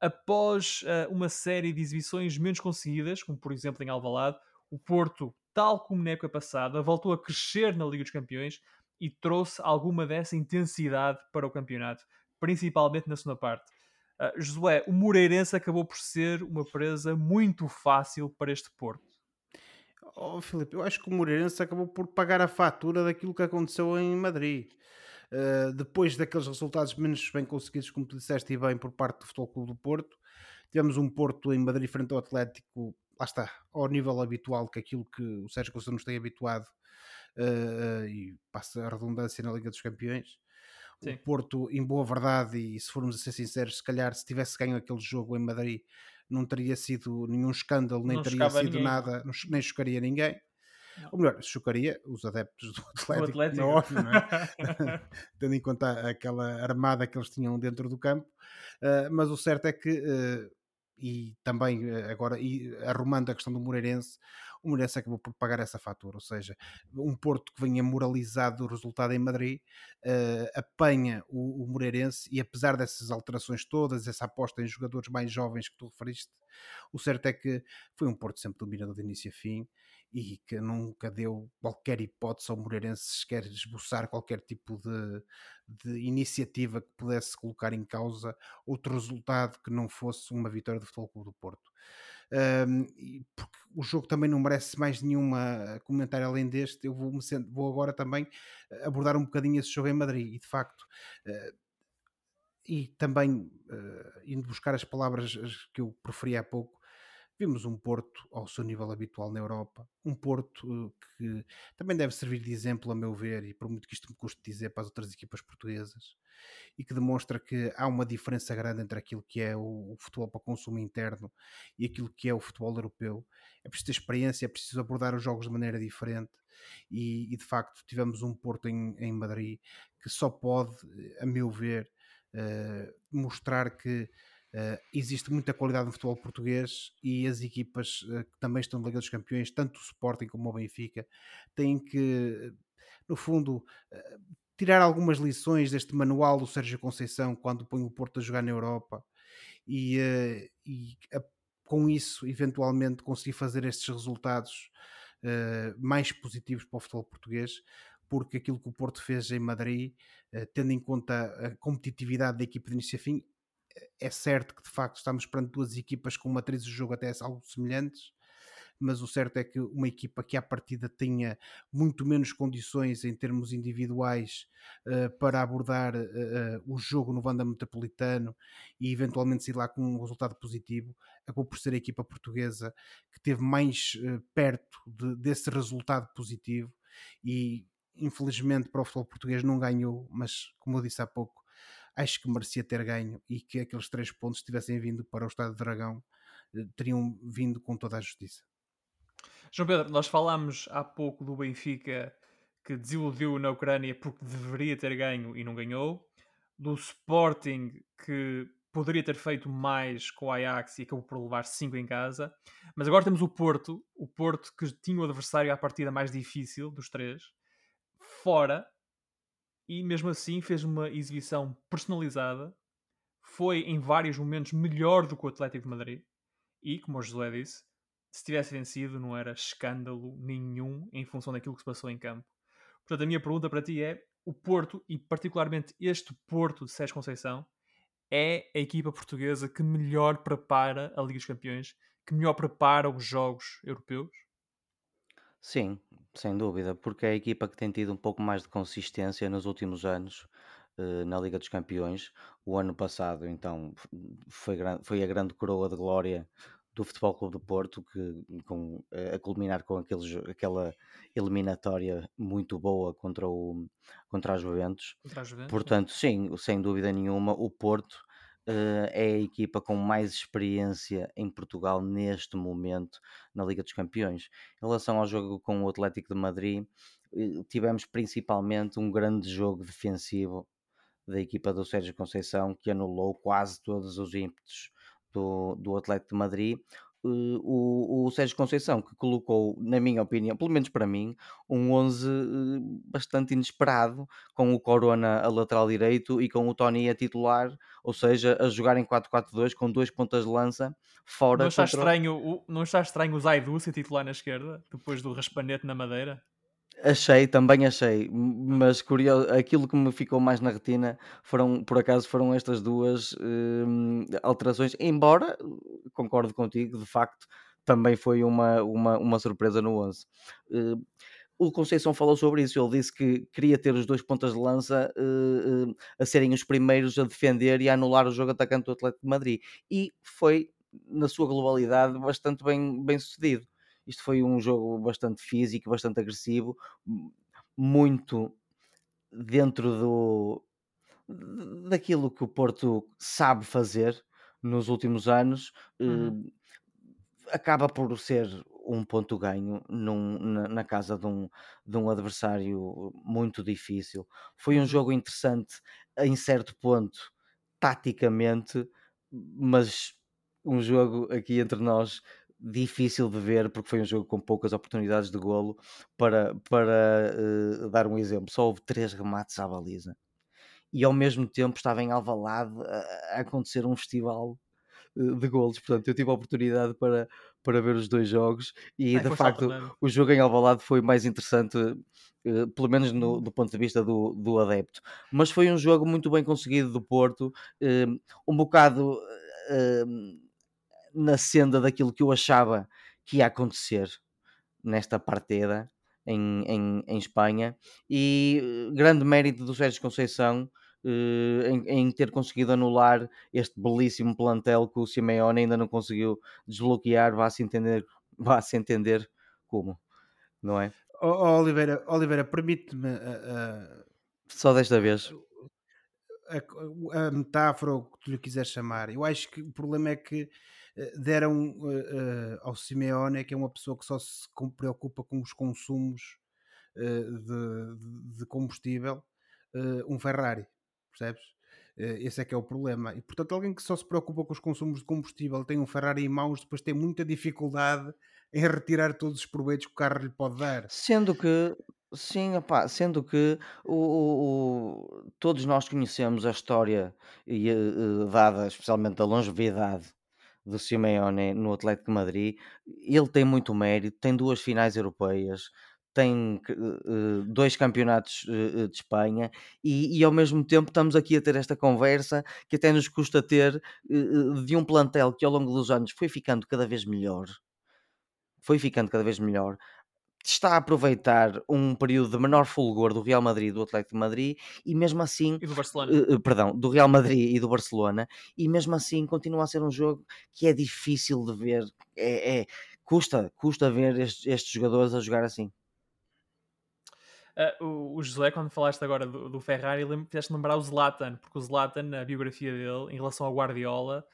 A: Após uma série de exibições menos conseguidas, como por exemplo em Alvalade, o Porto, tal como na época passada, voltou a crescer na Liga dos Campeões e trouxe alguma dessa intensidade para o campeonato, principalmente na segunda parte. Uh, Josué, o Moreirense acabou por ser uma presa muito fácil para este Porto.
B: Oh, Filipe, eu acho que o Moreirense acabou por pagar a fatura daquilo que aconteceu em Madrid. Uh, depois daqueles resultados menos bem conseguidos, como tu disseste e bem, por parte do Futebol Clube do Porto, tivemos um Porto em Madrid frente ao Atlético, lá está, ao nível habitual que aquilo que o Sérgio Costa nos tem habituado uh, e passa a redundância na Liga dos Campeões. Sim. O Porto, em boa verdade, e se formos a ser sinceros, se calhar se tivesse ganho aquele jogo em Madrid, não teria sido nenhum escândalo, nem não teria sido ninguém. nada, nem chocaria ninguém. Ou melhor, chocaria os adeptos do Atlético, Atlético. Não, óbvio, não é? tendo em conta aquela armada que eles tinham dentro do campo. Uh, mas o certo é que, uh, e também agora e arrumando a questão do Moreirense, o Moreirense acabou por pagar essa fatura, ou seja, um Porto que venha moralizado do resultado em Madrid uh, apanha o, o Moreirense e apesar dessas alterações todas, essa aposta em jogadores mais jovens que tu referiste, o certo é que foi um Porto sempre dominador de início a fim e que nunca deu qualquer hipótese ao Moreirense sequer esboçar qualquer tipo de, de, iniciativa que pudesse colocar em causa outro resultado que não fosse uma vitória do Futebol Clube do Porto. um, porque o jogo também não merece mais nenhuma comentário além deste. Eu vou, vou agora também abordar um bocadinho esse jogo em Madrid e de facto. Uh, e também uh, indo buscar as palavras que eu preferi há pouco, Vimos um Porto ao seu nível habitual na Europa, um Porto eh, que também deve servir de exemplo, a meu ver, e por muito que isto me custe dizer para as outras equipas portuguesas, e que demonstra que há uma diferença grande entre aquilo que é o, futebol para consumo interno e aquilo que é o futebol europeu. É preciso ter experiência, é preciso abordar os jogos de maneira diferente, e, e de facto tivemos um Porto em, em Madrid que só pode, a meu ver, uh, mostrar que Uh, existe muita qualidade no futebol português e as equipas uh, que também estão na Liga dos Campeões, tanto o Sporting como o Benfica, têm que, no fundo, uh, tirar algumas lições deste manual do Sérgio Conceição quando põe o Porto a jogar na Europa e, e a, com isso, eventualmente, conseguir fazer estes resultados mais positivos para o futebol português, porque aquilo que o Porto fez em Madrid, tendo em conta a competitividade da equipa de início a fim, é certo que de facto estamos perante duas equipas com matrizes de jogo até algo semelhantes, mas o certo é que uma equipa que à partida tinha muito menos condições em termos individuais uh, para abordar uh, uh, o jogo no Vanda Metropolitano e eventualmente sair lá com um resultado positivo, acabou por ser a equipa portuguesa que teve mais perto de, desse resultado positivo e infelizmente para o futebol português não ganhou, mas como eu disse há pouco, acho que merecia ter ganho e que aqueles três pontos tivessem vindo para o Estado de Dragão, eh, teriam vindo com toda a justiça.
A: João Pedro, nós falámos há pouco do Benfica que desiludiu na Ucrânia porque deveria ter ganho e não ganhou, do Sporting que poderia ter feito mais com o Ajax e acabou por levar 5 em casa, mas agora temos o Porto, o Porto que tinha o adversário à partida mais difícil dos três, fora e mesmo assim fez uma exibição personalizada. Foi em vários momentos melhor do que o Atlético de Madrid. E, como o José disse, se tivesse vencido não era escândalo nenhum em função daquilo que se passou em campo. Portanto, a minha pergunta para ti é: o Porto, e particularmente este Porto de Sérgio Conceição, é a equipa portuguesa que melhor prepara a Liga dos Campeões, que melhor prepara os jogos europeus?
C: Sim, sem dúvida, porque é a equipa que tem tido um pouco mais de consistência nos últimos anos eh, na Liga dos Campeões. O ano passado, então, foi, foi a grande coroa de glória do Futebol Clube do Porto, que, com, a culminar com aquele, aquela eliminatória muito boa contra, o, contra a Juventus.
A: Contra a Juventus.
C: Portanto, sim, sem dúvida nenhuma, o Porto uh, é a equipa com mais experiência em Portugal neste momento na Liga dos Campeões. Em relação ao jogo com o Atlético de Madrid, uh, tivemos principalmente um grande jogo defensivo da equipa do Sérgio Conceição que anulou quase todos os ímpetos do, do Atlético de Madrid, uh, o, o Sérgio Conceição, que colocou, na minha opinião, pelo menos para mim, um 11 uh, eh, bastante inesperado, com o Corona a lateral direito e com o Tony a titular, ou seja, a jogar em 4-4-2 com dois pontas de lança fora.
A: Não está, contra... estranho, o, não está estranho o Zaidu ser titular na esquerda, depois do raspanete na madeira?
C: Achei, também achei, mas curioso, aquilo que me ficou mais na retina foram, por acaso, foram estas duas hum, alterações, embora, concordo contigo, de facto, também foi uma, uma, uma surpresa no 11. Uh, o Conceição falou sobre isso, ele disse que queria ter os dois pontas de lança uh, uh, a serem os primeiros a defender e a anular o jogo atacante do Atlético de Madrid, e foi, na sua globalidade, bastante bem, bem sucedido isto foi um jogo bastante físico, bastante agressivo, muito dentro do daquilo que o Porto sabe fazer nos últimos anos. Uhum. Eh, acaba por ser um ponto ganho num, na, na, casa de um, de um adversário muito difícil. Foi um uhum. jogo interessante em certo ponto, taticamente, mas um jogo aqui entre nós difícil de ver porque foi um jogo com poucas oportunidades de golo. Para, para uh, dar um exemplo, só houve três remates à baliza e ao mesmo tempo estava em Alvalade a, a acontecer um festival uh, de golos. Portanto, eu tive a oportunidade para, para ver os dois jogos e de facto o jogo em Alvalade foi mais interessante. Uh, pelo menos no, do ponto de vista do, do adepto, mas foi um jogo muito bem conseguido do Porto, um bocado na senda daquilo que eu achava que ia acontecer nesta partida em, em, em Espanha e grande mérito do Sérgio Conceição uh, em, em, ter conseguido anular este belíssimo plantel que o Simeone ainda não conseguiu desbloquear, vá-se entender, vá-se entender como, não é?
B: Oh, Oliveira, Oliveira permite-me uh, uh,
C: só desta vez
B: a, a, metáfora, o que tu lhe quiseres chamar. Eu acho que o problema é que deram uh, ao Simeone, que é uma pessoa que só se preocupa com os consumos uh, de, de, combustível, um Ferrari, percebes? esse é que é o problema. E portanto, alguém que só se preocupa com os consumos de combustível tem um Ferrari em mãos, depois tem muita dificuldade em retirar todos os proveitos que o carro lhe pode dar.
C: Sendo que, sim, opá, sendo que o, o- o- todos nós conhecemos a história e, dada especialmente a longevidade do Simeone no Atlético Madrid, ele tem muito mérito, tem duas finais europeias, tem uh, dois campeonatos uh, de Espanha e, e, ao mesmo tempo estamos aqui a ter esta conversa que até nos custa ter uh, de um plantel que ao longo dos anos foi ficando cada vez melhor. Foi ficando cada vez melhor está a aproveitar um período de menor fulgor do Real Madrid e do Atlético de Madrid e mesmo assim
A: e do Barcelona.
C: Uh, perdão, do Real Madrid e do Barcelona e mesmo assim continua a ser um jogo que é difícil de ver é, é custa, custa ver estes, estes, jogadores a jogar assim
A: uh, o, o, José, quando falaste agora do, do Ferrari, fizeste lembrar o Zlatan, porque o Zlatan, na biografia dele, em relação ao Guardiola,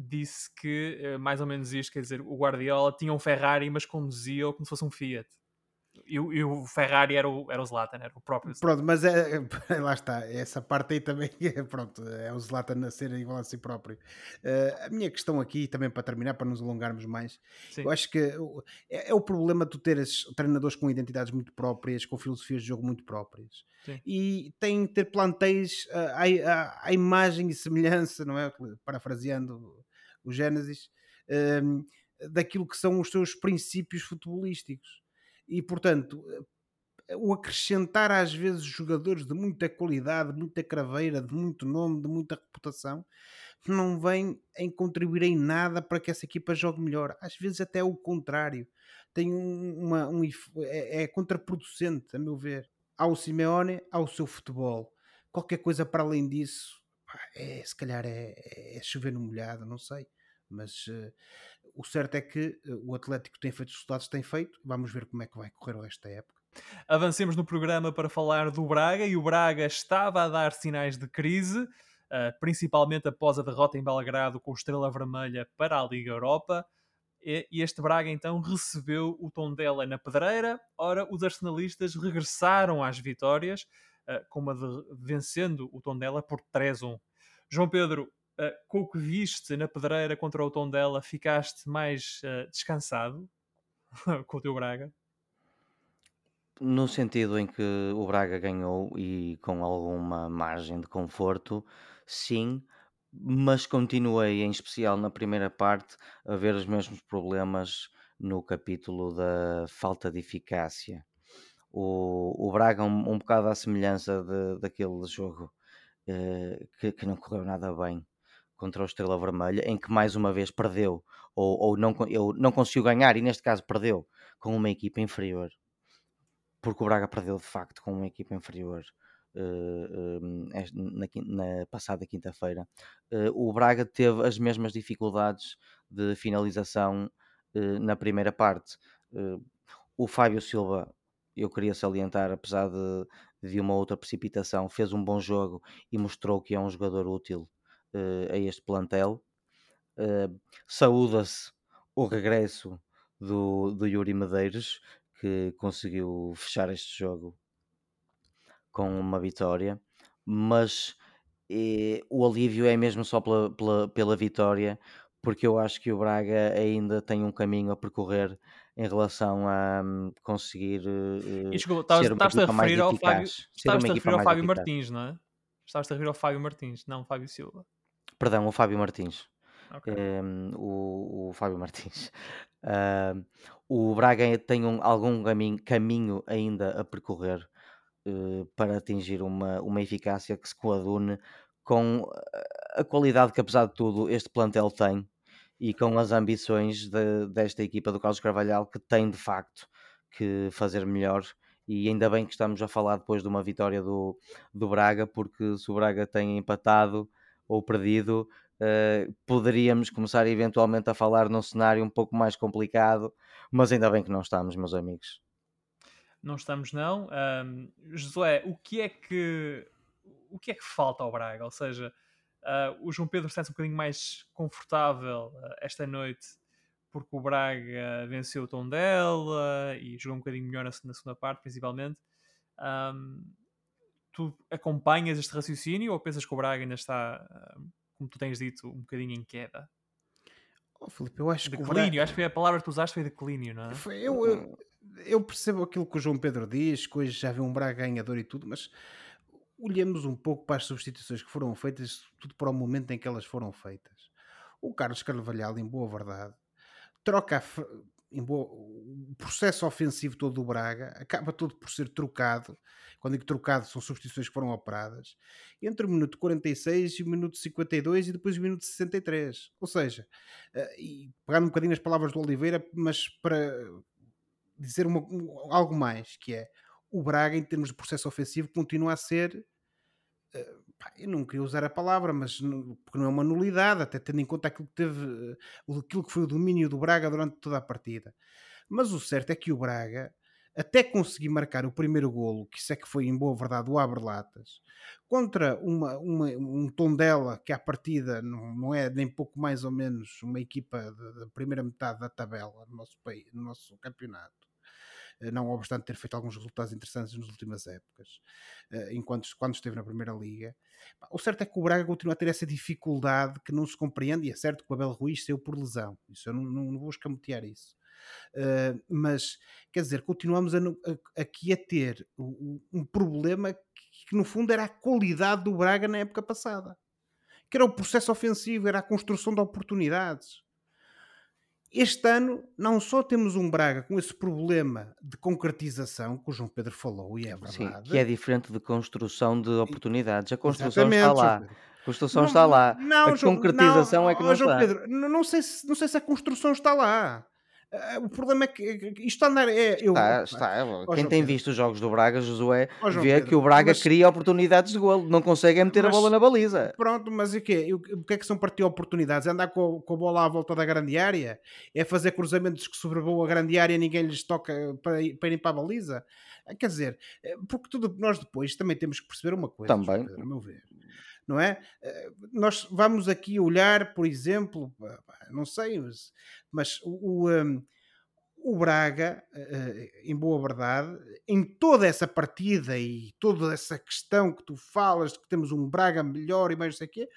A: disse que mais ou menos isto, quer dizer, o Guardiola tinha um Ferrari, mas conduzia como se fosse um Fiat. E, e, o Ferrari era o, era o Zlatan, era o próprio
B: Zlatan. Pronto, mas é, lá está, essa parte aí também é, pronto, é o Zlatan a ser igual a si próprio. Uh, a minha questão aqui, também para terminar, para nos alongarmos mais, Sim. eu acho que é, é, o problema de tu teres treinadores com identidades muito próprias, com filosofias de jogo muito próprias. Sim. E que ter plantéis à, à, à, imagem e semelhança, não é? Parafraseando o Gênesis, uh, daquilo que são os seus princípios futebolísticos e portanto o acrescentar às vezes jogadores de muita qualidade, muita craveira, de muito nome, de muita reputação, não vem em contribuir em nada para que essa equipa jogue melhor. Às vezes até o contrário. Tem uma, um, é, é contraproducente, a meu ver. Ao Simeone, ao seu futebol. Qualquer coisa para além disso, é, se calhar é, é chover no molhado, não sei. Mas uh, o certo é que uh, o Atlético tem feito os resultados tem feito. Vamos ver como é que vai correr da época.
A: Avancemos no programa para falar do Braga e o Braga estava a dar sinais de crise, uh, principalmente após a derrota em Belgrado com o Estrela Vermelha para a Liga Europa. E este Braga então recebeu o Tondela na pedreira. Ora, os arsenalistas regressaram às vitórias, uh, como a de, vencendo o Tondela por 3-1. João Pedro, uh, com o que viste na pedreira contra o Tondela, ficaste mais uh, descansado com o teu Braga?
C: No sentido em que o Braga ganhou e com alguma margem de conforto, sim, mas continuei, em especial na primeira parte, a ver os mesmos problemas no capítulo da falta de eficácia. O, o Braga, um, um bocado à semelhança de, daquele jogo eh, que, que não correu nada bem contra o Estrela Vermelha, em que mais uma vez perdeu, ou, ou não, eu não conseguiu ganhar, e neste caso perdeu com uma equipa inferior, porque o Braga perdeu de facto com uma equipa inferior. Uh, uh, na, na, passada quinta-feira, uh, o Braga teve as mesmas dificuldades de finalização na primeira parte. o Fábio Silva, eu queria salientar, apesar de, de uma outra precipitação, fez um bom jogo e mostrou que é um jogador útil uh, a este plantel. Uh, Saúda-se o regresso do, do Yuri Medeiros, que conseguiu fechar este jogo com uma vitória, mas eh, o alívio é mesmo só pela, pela, pela vitória, porque eu acho que o Braga ainda tem um caminho a percorrer em relação a um, conseguir uh,
A: e, desculpa, ser uma equipa mais eficaz. Estavas-te a referir ao Fábio Martins, não é? Estavas-te a referir ao Fábio Martins, não Fábio Silva.
C: Perdão, o Fábio Martins. Okay. Um, o, o, Fábio Martins. Uh, o Braga tem um, algum caminho, caminho, ainda a percorrer uh, para atingir uma, uma eficácia que se coadune com a qualidade que, apesar de tudo, este plantel tem e com as ambições de, desta equipa do Carlos Carvalhal, que tem de facto que fazer melhor. E ainda bem que estamos a falar depois de uma vitória do, do Braga, porque se o Braga tem empatado ou perdido, uh, poderíamos começar eventualmente a falar num cenário um pouco mais complicado, mas ainda bem que não estamos, meus amigos.
A: Não estamos, não. Um, Josué, o que é que o que é que falta ao Braga? Ou seja, Uh, o João Pedro está-se um bocadinho mais confortável uh, esta noite porque o Braga venceu o tom dela e jogou um bocadinho melhor na, na segunda parte, principalmente. Um, tu acompanhas este raciocínio ou pensas que o Braga ainda está, como tu tens dito, um bocadinho em queda?
B: Oh, Filipe, eu acho
A: declínio, que Braga... acho que a palavra que tu usaste foi declínio, não é?
B: Eu, eu, eu, percebo aquilo que o João Pedro diz, que hoje já vê um Braga ganhador e tudo, mas olhemos um pouco para as substituições que foram feitas, tudo para o momento em que elas foram feitas. O Carlos Carvalhal, em boa verdade, troca em boa, o processo ofensivo todo do Braga acaba todo por ser trocado. Quando digo trocado, são substituições que foram operadas entre o minuto 46 e o minuto 52 e depois o minuto 63. Ou seja, uh, e pegando um bocadinho as palavras do Oliveira, mas para dizer uma, algo mais, que é o Braga, em termos de processo ofensivo, continua a ser. Uh, eu não queria usar a palavra, mas porque não é uma nulidade, até tendo em conta aquilo que teve, uh, aquilo que foi o domínio do Braga durante toda a partida. Mas o certo é que o Braga, até conseguir marcar o primeiro golo, que isso é que foi em boa verdade o abre-latas, contra uma, uma, um Tondela que à partida não, não é nem pouco mais ou menos uma equipa da primeira metade da tabela no nosso, país, no nosso campeonato eh, não obstante ter feito alguns resultados interessantes nas últimas épocas, eh, enquanto quando esteve na Primeira Liga. O certo é que o Braga continua a ter essa dificuldade que não se compreende, e é certo que o Abel Ruiz saiu por lesão, isso eu não, não, não vou escamotear isso. Uh, mas quer dizer, continuamos a, a, aqui a ter um, um problema que, que, no fundo era a qualidade do Braga na época passada, que era o processo ofensivo, era a construção de oportunidades. Este ano não só temos um Braga com esse problema de concretização que o João Pedro falou, e é verdade. Sim,
C: que é diferente de construção de oportunidades. A construção está lá. A construção não, está lá. Não, a concretização
B: não,
C: é que não
B: João
C: está.
B: Pedro, não sei, se, não sei se a construção está lá. Eh, o problema é que isto andar é. Eu,
C: está, está. Quem tem visto os jogos do Braga, Josué, vê Pedro, que o Braga mas... cria oportunidades de golo, não consegue meter mas, a bola na baliza.
B: Pronto, mas o quê? O que é que são partir oportunidades? É andar com, com a bola à volta da grande área? É fazer cruzamentos que sobrevoam a grande área e ninguém lhes toca para, para irem para a baliza? Eh, quer dizer, eh, porque tudo nós depois também temos que perceber uma coisa,
C: também.
B: Pedro, a meu ver não é? Nós vamos aqui olhar, por exemplo, não sei, mas o, o, hum, o Braga, eh, em boa verdade, em toda essa partida e toda essa questão que tu falas de que temos um Braga melhor e mais não sei o quê,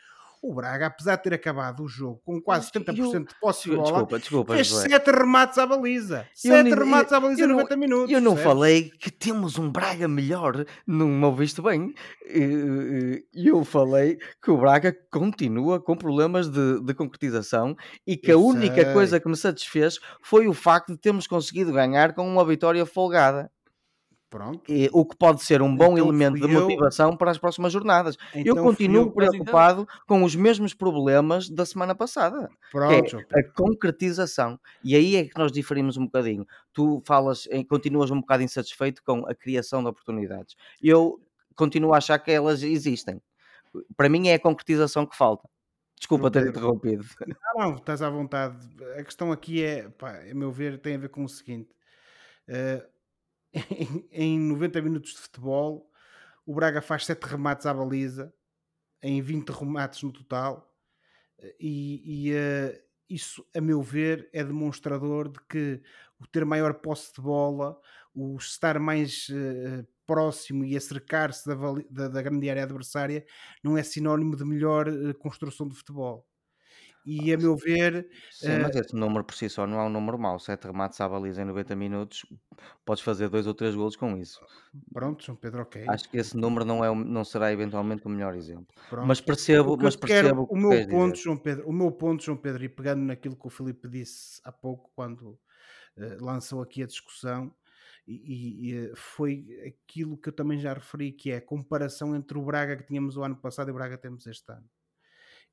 B: o Braga, apesar de ter acabado o jogo com quase 70% eu, de posse de bola, desculpa, desculpa, fez 7 remates à baliza. 7 remates à baliza em 90 minutos.
C: Eu não certo? falei que temos um Braga melhor, não me ouviste bem. Eu falei que o Braga continua com problemas de, de concretização e que eu a única sei. coisa que me satisfez foi o facto de termos conseguido ganhar com uma vitória folgada.
B: Pronto.
C: E, o que pode ser um bom então, elemento de motivação eu... para as próximas jornadas. Então, eu continuo eu... preocupado então... com os mesmos problemas da semana passada. Pronto. É a concretização. E aí é que nós diferimos um bocadinho. Tu falas, continuas um bocado insatisfeito com a criação de oportunidades. Eu continuo a achar que elas existem. Para mim é a concretização que falta. Desculpa ter interrompido.
B: Não, não, estás à vontade. A questão aqui é, pá, a meu ver, tem a ver com o seguinte. Uh, em, em 90 minutos de futebol, o Braga faz 7 remates à baliza, em 20 remates no total, e, e uh, isso, a meu ver, é demonstrador de que o ter maior posse de bola, o estar mais uh, próximo e acercar-se da, da, da, grande área adversária, não é sinónimo de melhor uh, construção de futebol. E a meu ver.
C: Sim, mas esse número por si só não é um número mau. 7 remates à baliza em 90 minutos, podes fazer dois ou três golos com isso.
B: Pronto, João Pedro, ok.
C: Acho que esse número não, é, não será eventualmente o melhor exemplo. Pronto. Mas percebo, mas percebo
B: quero, o, meu ponto, João Pedro, o meu ponto, João Pedro, e pegando naquilo que o Filipe disse há pouco, quando uh, lançou aqui a discussão, e, e, e, eh, foi aquilo que eu também já referi, que é a comparação entre o Braga que tínhamos o ano passado e o Braga que temos este ano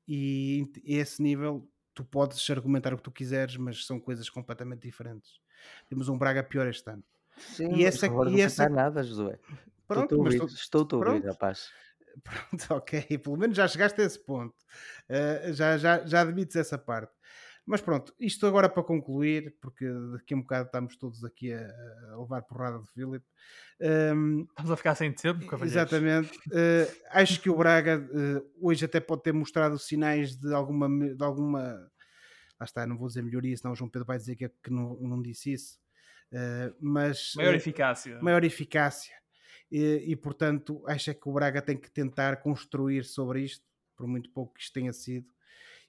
B: e esse nível tu podes argumentar o que tu quiseres, mas são coisas completamente diferentes. Temos um Braga pior este ano.
C: Sim, e essa, não e essa... nada, Josué. Pronto, Estou-te a ouvir, pronto. rapaz.
B: Pronto, ok. Pelo menos já chegaste a esse ponto. Uh, já, já, já admites essa parte. Mas pronto, isto agora para concluir, porque daqui a um bocado estamos todos aqui a, a levar porrada de Filipe.
A: Um, Estamos a ficar sem tempo,
B: cavaleiros. Exatamente. Uh, acho que o Braga uh, hoje até pode ter mostrado sinais de alguma, de alguma. Lá está, não vou dizer melhoria, senão o João Pedro vai dizer que, é que não, não disse isso. Uh, mas.
A: Maior eficácia.
B: Maior eficácia. E, e, portanto, acho é que o Braga tem que tentar construir sobre isto, por muito pouco que isto tenha sido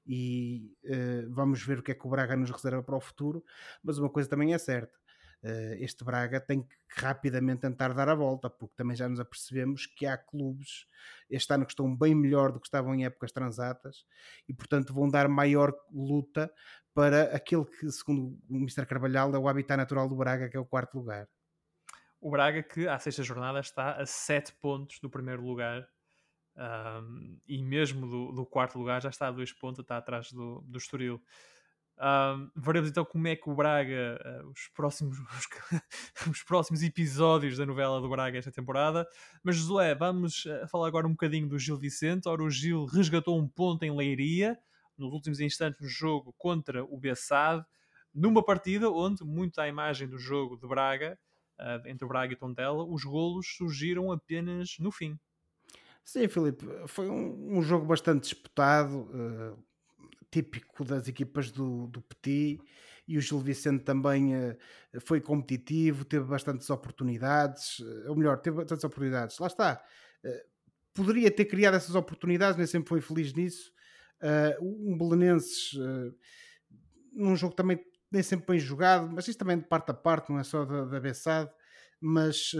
B: e uh, vamos ver o que é que o Braga nos reserva para o futuro. Mas uma coisa também é certa: uh, este Braga tem que rapidamente tentar dar a volta, porque também já nos apercebemos que há clubes este ano que estão bem melhor do que estavam em épocas transatas e, portanto, vão dar maior luta para aquele que, segundo o Mr. Carvalhal, é o habitat natural do Braga, que é o quarto lugar.
A: O Braga, que à sexta jornada está a 7 pontos do primeiro lugar um, e mesmo do, do, quarto lugar já está a dois pontos, está atrás do, do Estoril. Um, veremos então como é que o Braga, uh, os, próximos, os, os, próximos episódios da novela do Braga esta temporada. Mas, Josué, vamos uh, falar agora um bocadinho do Gil Vicente. Ora, o Gil resgatou um ponto em Leiria nos últimos instantes no jogo contra o Bessade, numa partida onde, muito à imagem do jogo de Braga, uh, entre o Braga e Tondela, os golos surgiram apenas no fim.
B: Sim, Filipe, foi um, um jogo bastante disputado, uh, típico das equipas do, do Petit, e o Gil Vicente também uh, foi competitivo, teve bastantes oportunidades, uh, ou melhor, teve bastantes oportunidades. Lá está, poderia ter criado essas oportunidades, nem sempre foi feliz nisso. um Belenenses, num jogo também nem sempre bem jogado, mas isto também de parte a parte, não é só da, da Bessade, mas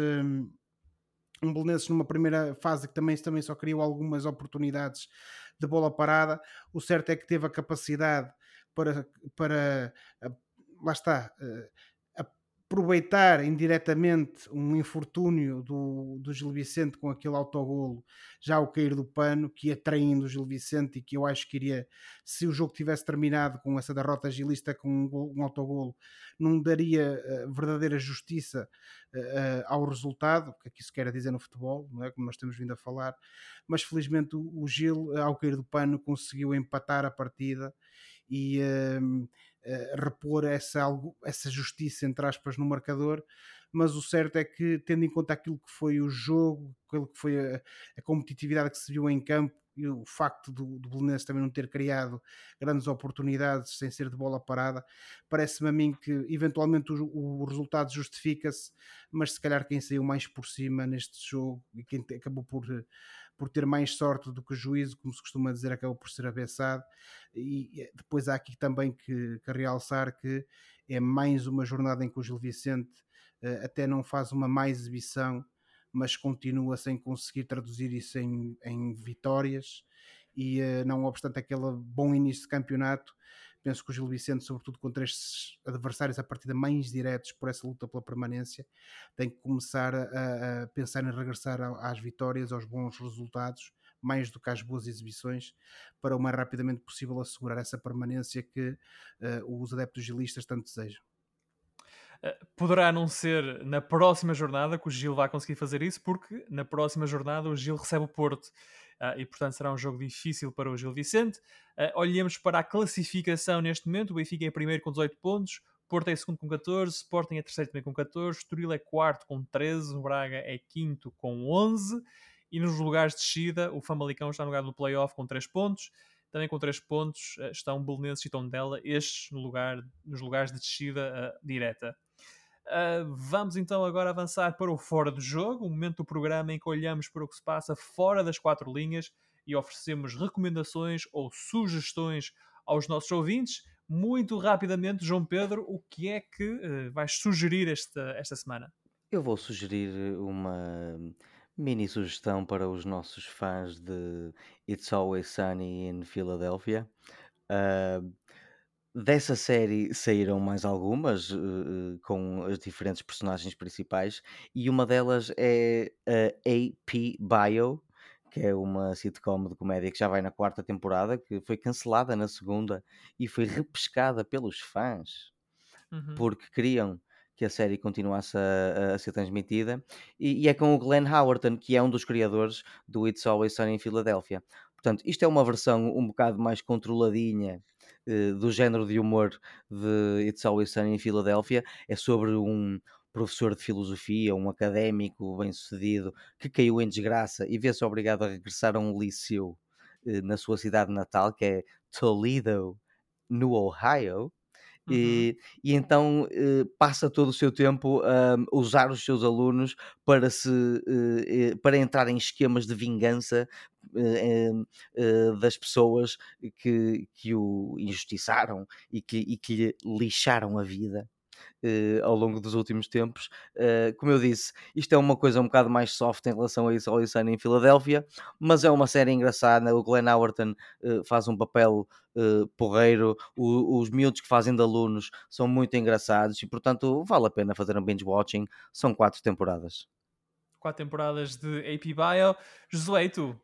B: Belenenses numa primeira fase que também, também só criou algumas oportunidades de bola parada. O certo é que teve a capacidade para, para lá está, eh, aproveitar indiretamente um infortúnio do, do Gil Vicente com aquele autogolo, já ao cair do pano, que ia traindo o Gil Vicente e que eu acho que iria, se o jogo tivesse terminado com essa derrota agilista com um, um autogolo, não daria uh, verdadeira justiça uh, ao resultado, o que é que isso quer dizer no futebol, não é? como nós temos vindo a falar, mas felizmente o, o Gil, ao cair do pano, conseguiu empatar a partida e... Repor essa, algo, essa justiça, entre aspas, no marcador, mas o certo é que, tendo em conta aquilo que foi o jogo, aquilo que foi a, a competitividade que se viu em campo, e o facto do, do Belenenses também não ter criado grandes oportunidades sem ser de bola parada, parece-me a mim que eventualmente o, o resultado justifica-se, mas se calhar quem saiu mais por cima neste jogo e quem acabou por por ter mais sorte do que juízo, como se costuma dizer, acabou por ser abeçado. E depois há aqui também que, que realçar que é mais uma jornada em que o Gil Vicente uh, até não faz uma mais exibição, mas continua sem conseguir traduzir isso em, em vitórias. E uh, não obstante aquele bom início de campeonato, Penso que o Gil Vicente, sobretudo contra estes adversários a partida mais diretos por essa luta pela permanência, tem que começar a, a pensar em regressar às vitórias, aos bons resultados, mais do que às boas exibições, para o mais rapidamente possível assegurar essa permanência que uh, os adeptos gilistas tanto desejam.
A: Eh, poderá não ser na próxima jornada que o Gil vai conseguir fazer isso, porque na próxima jornada o Gil recebe o Porto uh, e, portanto, será um jogo difícil para o Gil Vicente. Uh, olhemos para a classificação neste momento: o Benfica é primeiro com 18 pontos, Porto é segundo com 14, Sporting é terceiro também com 14, Estoril é quarto com 13, o Braga é quinto com 11 e nos lugares de descida o Famalicão está no lugar do playoff com 3 pontos. Também com 3 pontos estão Belenenses e Tondela, estes no lugar, nos lugares de descida direta. Uh, vamos então agora avançar para o fora do jogo, o momento do programa em que olhamos para o que se passa fora das quatro linhas e oferecemos recomendações ou sugestões aos nossos ouvintes. Muito rapidamente, João Pedro, o que é que uh, vais sugerir esta, esta semana?
C: Eu vou sugerir uma mini sugestão para os nossos fãs de It's Always Sunny in Philadelphia. Uh, Dessa série saíram mais algumas, uh, com as diferentes personagens principais, e uma delas é a AP Bio, que é uma sitcom de comédia que já vai na quarta temporada, que foi cancelada na segunda e foi repescada pelos fãs
A: Uhum.
C: porque queriam que a série continuasse a, a ser transmitida e, e é com o Glenn Howerton, que é um dos criadores do It's Always Sunny em Filadélfia. Portanto, isto é uma versão um bocado mais controladinha do género de humor de It's Always Sunny em Filadélfia. É sobre um professor de filosofia, um académico bem-sucedido que caiu em desgraça e vê-se obrigado a regressar a um liceu eh, na sua cidade natal, que é Toledo, no Ohio.
A: Uhum.
C: E, e então eh, passa todo o seu tempo a usar os seus alunos para se eh, eh, para entrar em esquemas de vingança eh, eh, das pessoas que, que o injustiçaram e que, e que lhe lixaram a vida eh, ao longo dos últimos tempos. Eh, como eu disse, isto é uma coisa um bocado mais soft em relação a isso ao Insane em Filadélfia, mas é uma série engraçada. O Glenn Howerton eh, faz um papel eh, porreiro, o- os miúdos que fazem de alunos são muito engraçados e, portanto, vale a pena fazer um binge watching. São quatro temporadas.
A: Quatro temporadas de AP Bio. Josué, tu?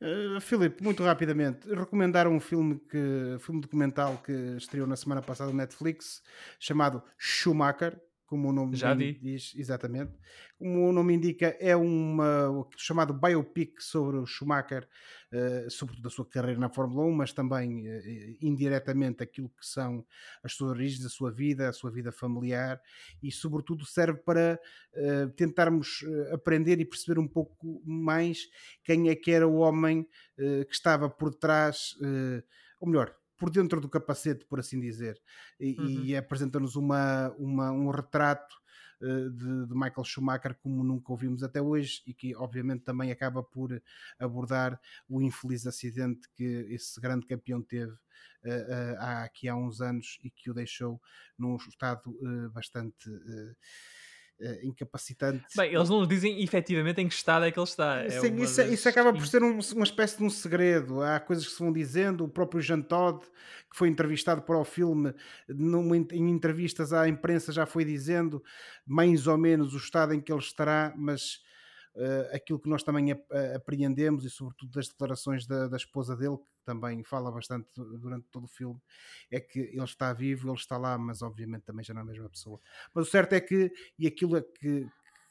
B: Uh, Filipe, muito rapidamente, recomendar um filme que filme documental que estreou na semana passada no Netflix, chamado Schumacher, como o nome
A: Já vi.
B: diz, exatamente. Como o nome indica, é uma o chamado biopic sobre o Schumacher, uh, sobretudo da sua carreira na Fórmula 1, mas também uh, indiretamente aquilo que são as suas origens, a sua vida, a sua vida familiar e, sobretudo, serve para uh, tentarmos aprender e perceber um pouco mais quem é que era o homem que estava por trás, ou melhor, por dentro do capacete, por assim dizer, e,
A: Uhum.
B: e apresenta-nos uma, uma- um retrato uh, de, de Michael Schumacher como nunca ouvimos até hoje e que obviamente também acaba por abordar o infeliz acidente que esse grande campeão teve uh, uh, há, aqui há uns anos e que o deixou num estado bastante uh, incapacitante.
A: Bem, eles não nos dizem efetivamente em que estado é que ele está. É
B: Sim, isso,
A: das-
B: isso acaba por ser um- uma espécie de um segredo. Há coisas que se vão dizendo. O próprio Jean Todt, que foi entrevistado para o filme, numa, em entrevistas à imprensa já foi dizendo mais ou menos o estado em que ele estará, mas aquilo que nós também eh, apreendemos e sobretudo das declarações da, da esposa dele, que também fala bastante du- durante todo o filme, é que ele está vivo, ele está lá, mas obviamente também já não é a mesma pessoa. Mas o certo é que, e aquilo é que,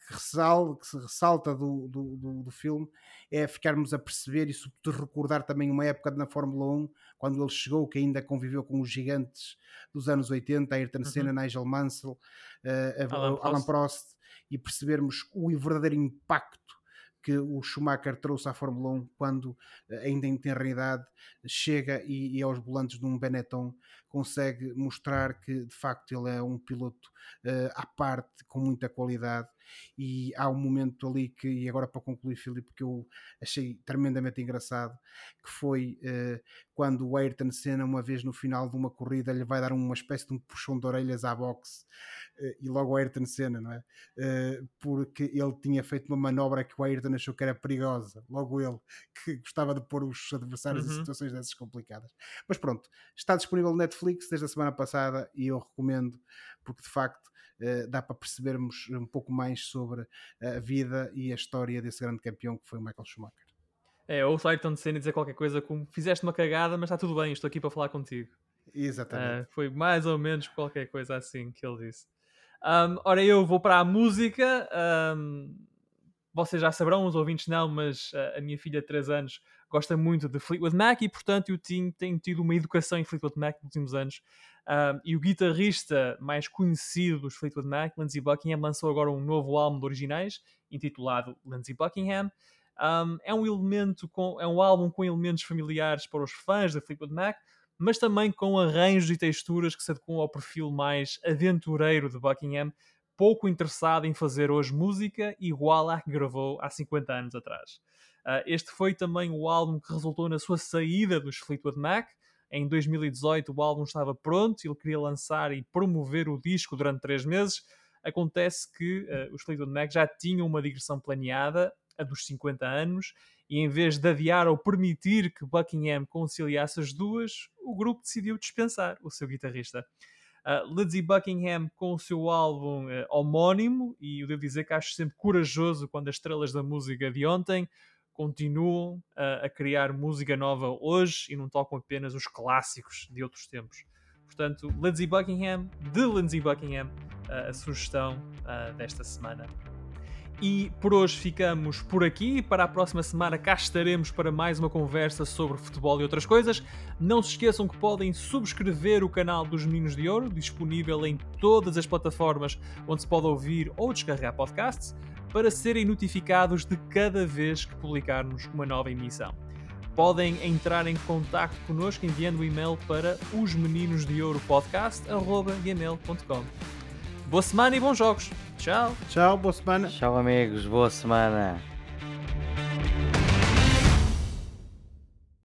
B: que, ressal- que se ressalta do, do, do- do filme, é ficarmos a perceber e sobretudo recordar também uma época na Fórmula 1, quando ele chegou, que ainda conviveu com os gigantes dos anos 80, Ayrton Senna, Nigel Mansell, eh, a-
A: Alain
B: Alan
A: Prost.
B: E percebermos o verdadeiro impacto que o Schumacher trouxe à Fórmula 1 quando eh, ainda em tenra idade chega e, e aos volantes de um Benetton consegue mostrar que de facto ele é um piloto eh, à parte com muita qualidade e há um momento ali que, e agora para concluir Filipe, que eu achei tremendamente engraçado que foi eh, quando o Ayrton Senna uma vez no final de uma corrida lhe vai dar uma espécie de um puxão de orelhas à boxe eh, e logo o Ayrton Senna, não é? Porque ele tinha feito uma manobra que o Ayrton achou que era perigosa. Logo ele, que gostava de pôr os adversários em
A: Uhum.
B: situações dessas complicadas. Mas pronto, está disponível no Netflix desde a semana passada e eu recomendo, porque de facto eh, dá para percebermos um pouco mais sobre a vida e a história desse grande campeão que foi o Michael Schumacher.
A: É, ouço Ayrton Senna dizer qualquer coisa como fizeste uma cagada, mas está tudo bem, estou aqui para falar contigo.
B: Exatamente.
A: Ah, foi mais ou menos qualquer coisa assim que ele disse. Ahm, ora, eu vou para a música. ahm, vocês já saberão, os ouvintes não, mas ah, a minha filha de 3 anos gosta muito de Fleetwood Mac e, portanto, eu tinha, tenho tido uma educação em Fleetwood Mac nos últimos anos. Ahm, e o guitarrista mais conhecido dos Fleetwood Mac, Lindsey Buckingham, lançou agora um novo álbum de originais, intitulado Lindsey Buckingham. Um, é um elemento com, é um álbum com elementos familiares para os fãs da Fleetwood Mac, mas também com arranjos e texturas que se adequam ao perfil mais aventureiro de Buckingham, pouco interessado em fazer hoje música igual à que gravou há 50 anos atrás. Uh, este foi também o álbum que resultou na sua saída dos Fleetwood Mac. Em 2018 o álbum estava pronto, ele queria lançar e promover o disco durante três meses. Acontece que uh, os Fleetwood Mac já tinham uma digressão planeada, a dos 50 anos, e em vez de adiar ou permitir que Buckingham conciliasse as duas, o grupo decidiu dispensar o seu guitarrista. Uh, Lindsey Buckingham com o seu álbum uh, homónimo, e eu devo dizer que acho sempre corajoso quando as estrelas da música de ontem continuam a, a criar música nova hoje e não tocam apenas os clássicos de outros tempos. Portanto, Lindsey Buckingham, de Lindsey Buckingham, a sugestão desta semana. E por hoje ficamos por aqui. Para a próxima semana cá estaremos para mais uma conversa sobre futebol e outras coisas. Não se esqueçam que podem subscrever o canal dos Meninos de Ouro, disponível em todas as plataformas onde se pode ouvir ou descarregar podcasts, para serem notificados de cada vez que publicarmos uma nova emissão. Podem entrar em contato connosco enviando o um e-mail para osmeninosdeouropodcast.gmail.com Boa semana e bons jogos! Tchau!
B: Tchau, boa semana!
C: Tchau, amigos, boa semana!